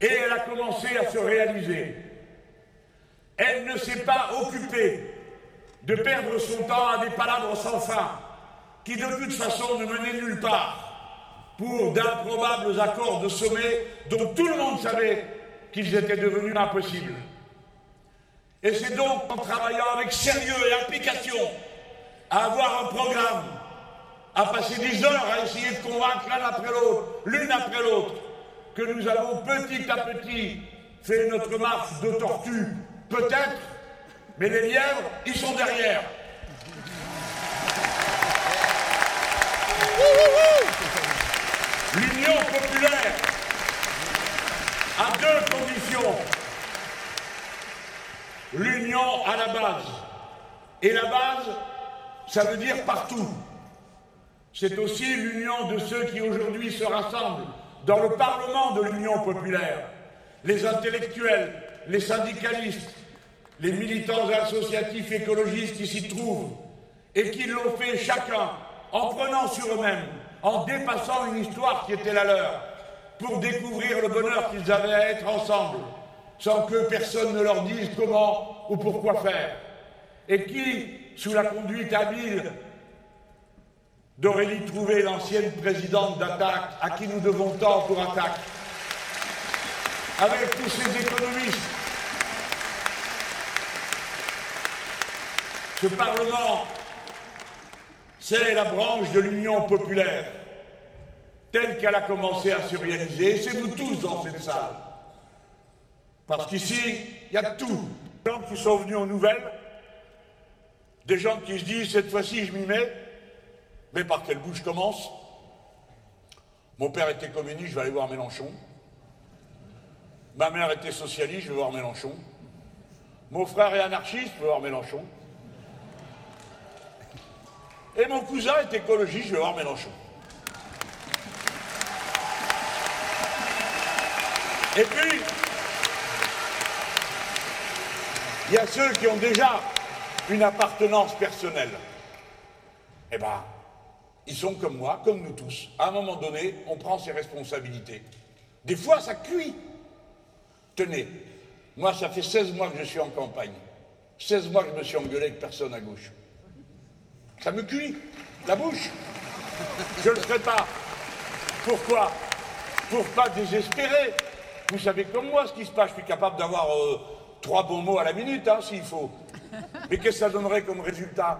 Et elle a commencé à se réaliser. Elle ne s'est pas occupée de perdre son temps à des palabres sans fin, qui de toute façon ne menaient nulle part, pour d'improbables accords de sommet dont tout le monde savait qu'ils étaient devenus impossibles. Et c'est donc en travaillant avec sérieux et implication à avoir un programme, à passer des heures à essayer de convaincre l'un après l'autre, l'une après l'autre, que nous avons petit à petit fait notre marche de tortue, peut-être, mais les lièvres, ils sont derrière. L'Union populaire à deux conditions. L'union à la base. Et la base, ça veut dire partout. C'est aussi l'union de ceux qui aujourd'hui se rassemblent dans le Parlement de l'Union populaire. Les intellectuels, les syndicalistes, les militants associatifs écologistes qui s'y trouvent et qui l'ont fait chacun en prenant sur eux-mêmes, en dépassant une histoire qui était la leur, pour découvrir le bonheur qu'ils avaient à être ensemble, sans que personne ne leur dise comment ou pourquoi faire, et qui, sous la conduite habile d'Aurélie Trouvé, l'ancienne présidente d'Attaque, à qui nous devons tant pour Attaque, avec tous ces économistes, ce Parlement, c'est la branche de l'Union populaire telle qu'elle a commencé à se réaliser, c'est vous tous dans cette salle. Parce qu'ici, il y a tout. Des gens qui sont venus aux nouvelles, des gens qui se disent cette fois-ci je m'y mets, mais par quelle bouche commence? Mon père était communiste, je vais aller voir Mélenchon. Ma mère était socialiste, je vais voir Mélenchon. Mon frère est anarchiste, je vais voir Mélenchon. Et mon cousin est écologiste, je vais voir Mélenchon. Et puis, il y a ceux qui ont déjà une appartenance personnelle. Eh bien, ils sont comme moi, comme nous tous. À un moment donné, on prend ses responsabilités. Des fois, ça cuit. Tenez, moi, ça fait 16 mois que je suis en campagne. 16 mois que je me suis engueulé avec personne à gauche. Ça me cuit, la bouche. Je ne le ferai pas. Pourquoi? Pour pas désespérer. Vous savez comme moi ce qui se passe, je suis capable d'avoir euh, trois bons mots à la minute, hein, s'il faut. Mais qu'est-ce que ça donnerait comme résultat?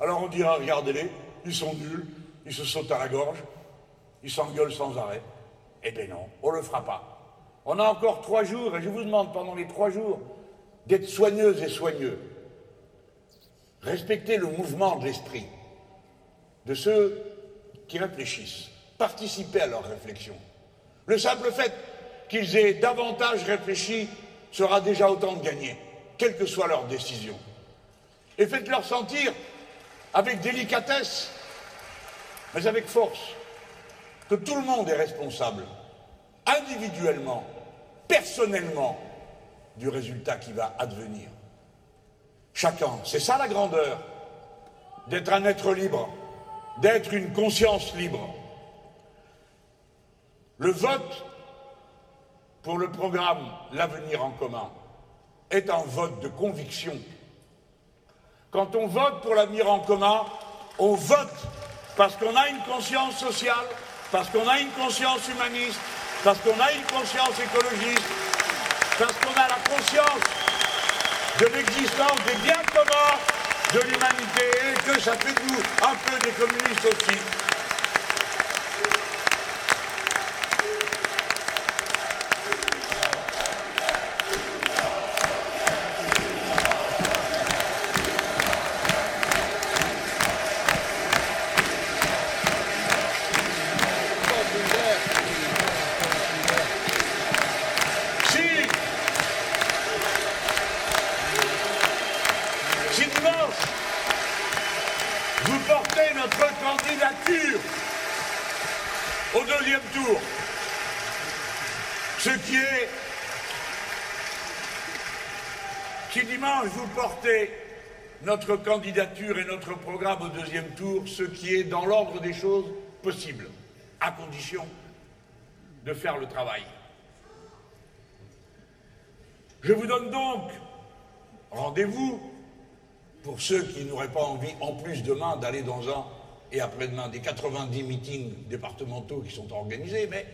Alors on dira, regardez-les, ils sont nuls, ils se sautent à la gorge, ils s'engueulent sans arrêt. Eh bien non, on ne le fera pas. On a encore trois jours, et je vous demande pendant les trois jours d'être soigneuses et soigneux. Respectez le mouvement de l'esprit de ceux qui réfléchissent. Participez à leur réflexion. Le simple fait qu'ils aient davantage réfléchi sera déjà autant de gagné, quelle que soit leur décision. Et faites-leur sentir avec délicatesse, mais avec force, que tout le monde est responsable, individuellement, personnellement, du résultat qui va advenir. Chacun, c'est ça la grandeur, d'être un être libre, d'être une conscience libre. Le vote pour le programme L'avenir en commun est un vote de conviction. Quand on vote pour l'avenir en commun, on vote parce qu'on a une conscience sociale, parce qu'on a une conscience humaniste, parce qu'on a une conscience écologiste, parce qu'on a la conscience de l'existence des biens communs de l'humanité et que ça fait nous un peu des communistes aussi. Notre candidature et notre programme au deuxième tour, ce qui est dans l'ordre des choses possibles, à condition de faire le travail. Je vous donne donc rendez-vous pour ceux qui n'auraient pas envie, en plus demain, d'aller dans un et après-demain des 90 meetings départementaux qui sont organisés, mais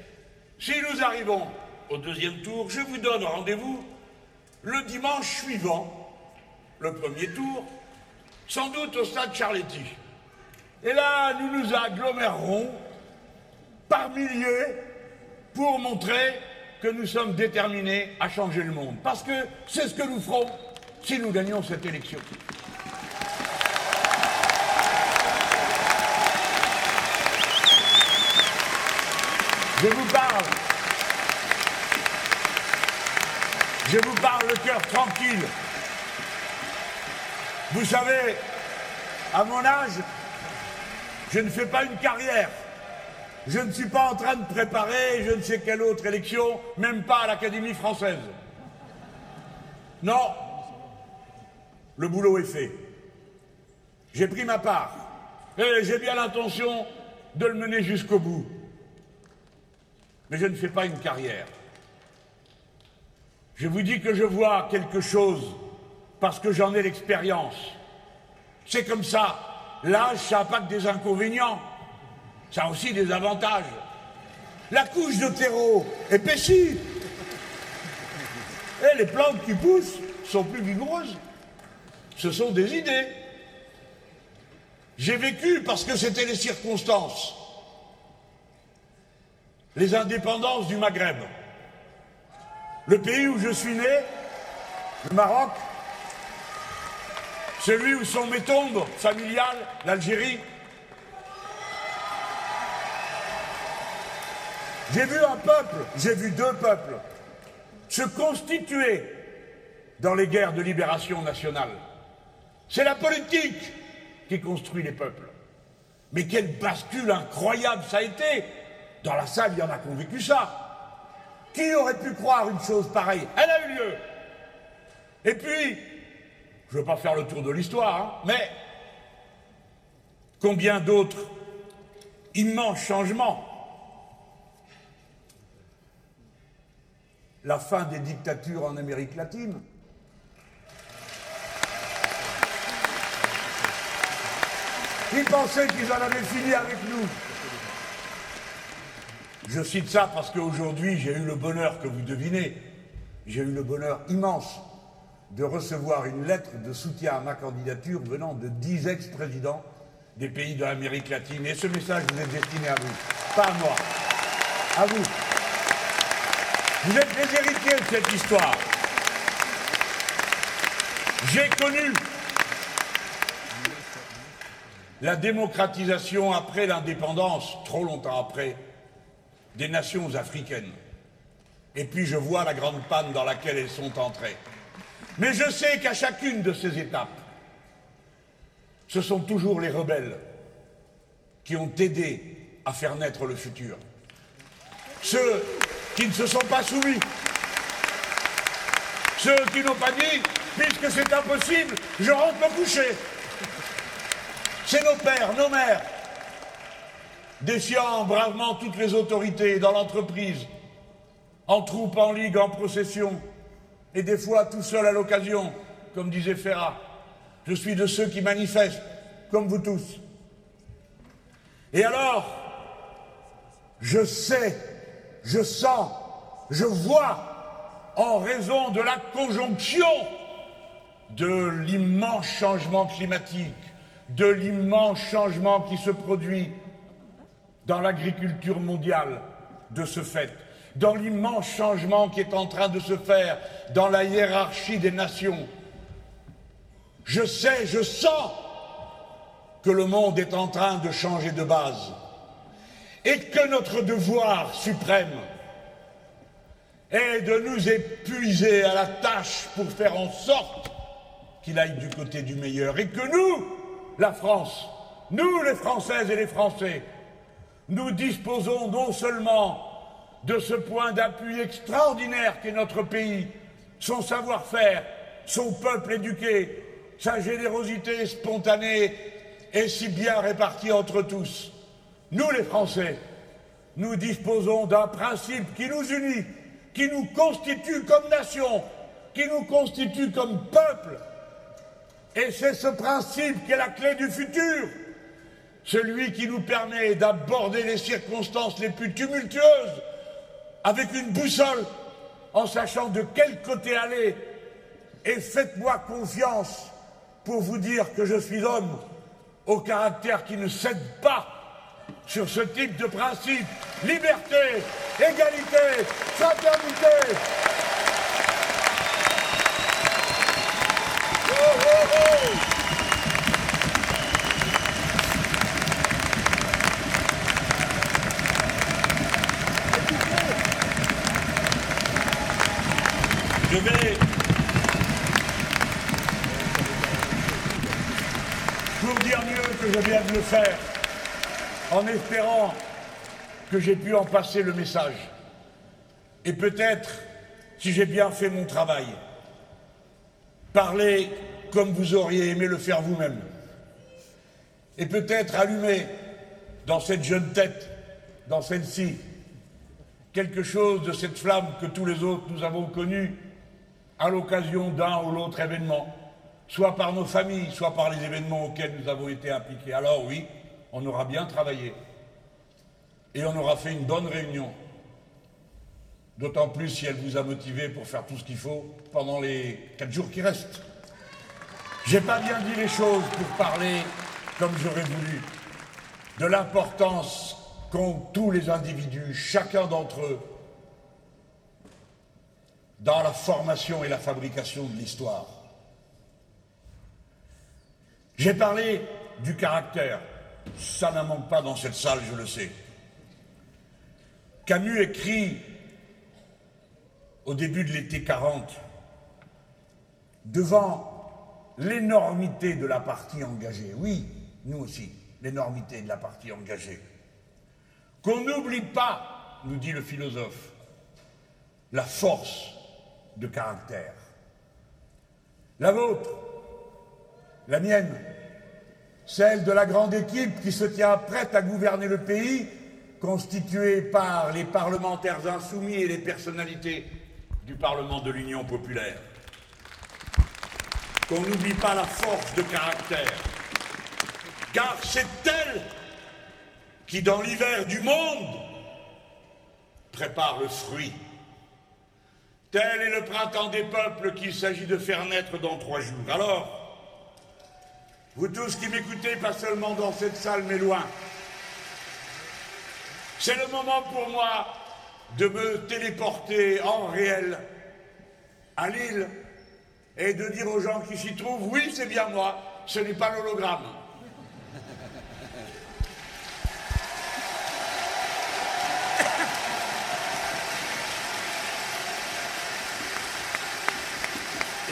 si nous arrivons au deuxième tour, je vous donne rendez-vous le dimanche suivant le premier tour, sans doute au stade Charletti. Et là, nous nous agglomérerons par milliers pour montrer que nous sommes déterminés à changer le monde. Parce que c'est ce que nous ferons si nous gagnons cette élection. Je vous parle Je vous parle le cœur tranquille. Vous savez, à mon âge, je ne fais pas une carrière. Je ne suis pas en train de préparer je ne sais quelle autre élection, même pas à l'Académie française. Non, le boulot est fait. J'ai pris ma part et j'ai bien l'intention de le mener jusqu'au bout. Mais je ne fais pas une carrière. Je vous dis que je vois quelque chose parce que j'en ai l'expérience. C'est comme ça. L'âge, ça n'a pas que des inconvénients. Ça a aussi des avantages. La couche de terreau épaissit. Et les plantes qui poussent sont plus vigoureuses. Ce sont des idées. J'ai vécu parce que c'était les circonstances. Les indépendances du Maghreb. Le pays où je suis né, le Maroc, celui où sont mes tombes familiales, l'Algérie. J'ai vu un peuple, j'ai vu deux peuples se constituer dans les guerres de libération nationale. C'est la politique qui construit les peuples. Mais quelle bascule incroyable ça a été Dans la salle, il y en a qui ont vécu ça. Qui aurait pu croire une chose pareille? Elle a eu lieu. Et puis, je ne veux pas faire le tour de l'histoire, hein, mais combien d'autres immenses changements? La fin des dictatures en Amérique latine, Ils pensaient qu'ils en avaient fini avec nous? Je cite ça parce qu'aujourd'hui, j'ai eu le bonheur que vous devinez, j'ai eu le bonheur immense de recevoir une lettre de soutien à ma candidature venant de dix ex-présidents des pays de l'Amérique latine. Et ce message vous est destiné à vous, pas à moi, à vous. Vous êtes les héritiers de cette histoire. J'ai connu la démocratisation après l'indépendance, trop longtemps après, des nations africaines. Et puis je vois la grande panne dans laquelle elles sont entrées. Mais je sais qu'à chacune de ces étapes, ce sont toujours les rebelles qui ont aidé à faire naître le futur. Ceux qui ne se sont pas soumis. Ceux qui n'ont pas dit, puisque c'est impossible, je rentre me coucher. C'est nos pères, nos mères, défiant bravement toutes les autorités dans l'entreprise, en troupe, en ligue, en procession, et des fois tout seul à l'occasion, comme disait Ferrat. Je suis de ceux qui manifestent, comme vous tous. Et alors, je sais, je sens, je vois, en raison de la conjonction de l'immense changement climatique, de l'immense changement qui se produit dans l'agriculture mondiale de ce fait, dans l'immense changement qui est en train de se faire dans la hiérarchie des nations. Je sais, je sens que le monde est en train de changer de base et que notre devoir suprême est de nous épuiser à la tâche pour faire en sorte qu'il aille du côté du meilleur et que nous, la France, nous les Françaises et les Français, nous disposons non seulement de ce point d'appui extraordinaire qu'est notre pays, son savoir-faire, son peuple éduqué, sa générosité spontanée et si bien répartie entre tous. Nous les Français, nous disposons d'un principe qui nous unit, qui nous constitue comme nation, qui nous constitue comme peuple, et c'est ce principe qui est la clé du futur, celui qui nous permet d'aborder les circonstances les plus tumultueuses avec une boussole, en sachant de quel côté aller. Et faites-moi confiance pour vous dire que je suis homme au caractère qui ne cède pas sur ce type de principe. Liberté, égalité, fraternité. Je vais en espérant que j'ai pu en passer le message. Et peut-être, si j'ai bien fait mon travail, parler comme vous auriez aimé le faire vous-même. Et peut-être allumer dans cette jeune tête, dans celle-ci, quelque chose de cette flamme que tous les autres nous avons connue à l'occasion d'un ou l'autre événement, soit par nos familles, soit par les événements auxquels nous avons été impliqués. Alors oui, on aura bien travaillé et on aura fait une bonne réunion. D'autant plus si elle vous a motivé pour faire tout ce qu'il faut pendant les quatre jours qui restent. J'ai pas bien dit les choses pour parler comme j'aurais voulu de l'importance qu'ont tous les individus, chacun d'entre eux, dans la formation et la fabrication de l'histoire. J'ai parlé du caractère. Ça n'en manque pas dans cette salle, je le sais. Camus écrit au début de l'été 40, devant l'énormité de la partie engagée, oui, nous aussi, l'énormité de la partie engagée, qu'on n'oublie pas, nous dit le philosophe, la force de caractère. La vôtre, la mienne, celle de la grande équipe qui se tient prête à gouverner le pays, constituée par les parlementaires insoumis et les personnalités du Parlement de l'Union populaire. Qu'on n'oublie pas la force de caractère, car c'est elle qui, dans l'hiver du monde, prépare le fruit. Tel est le printemps des peuples qu'il s'agit de faire naître dans trois jours. Alors, vous tous qui m'écoutez, pas seulement dans cette salle, mais loin, c'est le moment pour moi de me téléporter en réel à Lille et de dire aux gens qui s'y trouvent, oui, c'est bien moi, ce n'est pas l'hologramme.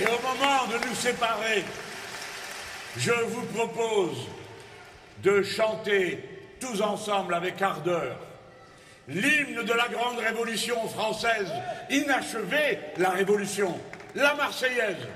Et au moment de nous séparer, je vous propose de chanter tous ensemble avec ardeur l'hymne de la grande révolution française, inachevée, la révolution, la Marseillaise.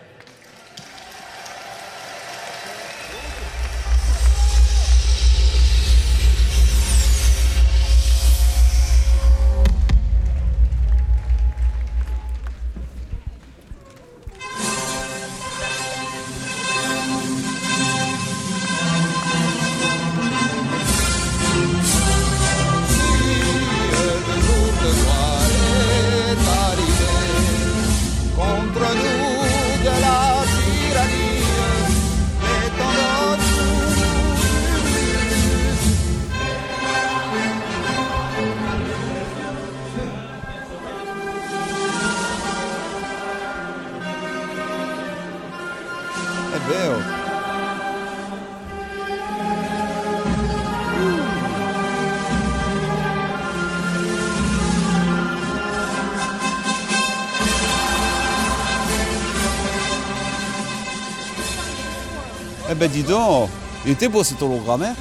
Ben dis donc, il était beau cet hologramme, hein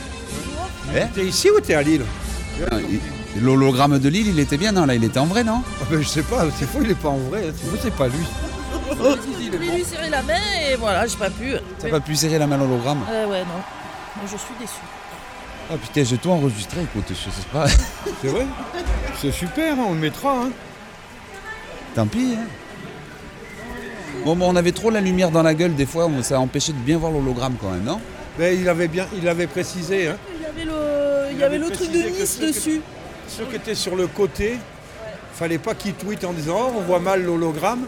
Eh? T'es ici ou t'es à Lille? Ah, L'hologramme de Lille, il était bien, non Là, il était en vrai, non? Ah ben, Je sais pas, c'est faux, il est pas en vrai. Moi, c'est pas lui. Je voulais lui serrer la main et voilà, j'ai pas pu. T'as pas pu serrer la main à l'hologramme? Euh, ouais, non. Moi, je suis déçue. Ah putain, j'ai tout enregistré, écoute, je sais pas. C'est vrai? C'est super, hein, on le mettra. Hein. Tant pis, hein. Bon, bon, on avait trop la lumière dans la gueule, des fois, on- ça empêchait de bien voir l'hologramme quand même, non? Mais il avait bien, il avait précisé. Hein. Il y avait le, il y avait le truc de Nice que- dessus. Ceux qui étaient sur le côté, fallait pas qu'ils tweetent en disant oh, on voit mal l'hologramme.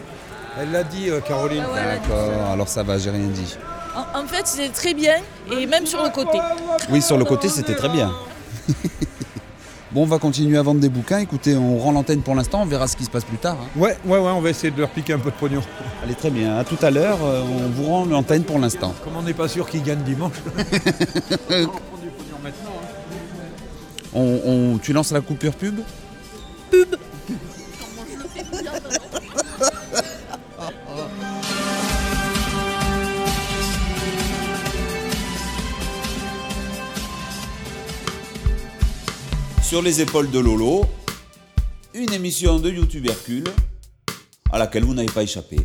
Elle l'a dit, euh, Caroline. Ah ouais, a D'accord, alors ça va, j'ai rien dit. En, en fait, c'était très bien et même sur le côté. Oui, sur le côté, c'était très bien. bon, on va continuer à vendre des bouquins. Écoutez, on rend l'antenne pour l'instant, on verra ce qui se passe plus tard. hein. Ouais, ouais, ouais, on va essayer de leur piquer un peu de pognon. Allez, très bien. À tout à l'heure, euh, on vous rend l'antenne pour l'instant. Comme on n'est pas sûr qu'ils gagnent dimanche. On, on- tu lances la coupure pub? Pub Sur les épaules de Lolo, une émission de YouTube Hercule à laquelle vous n'avez pas échappé.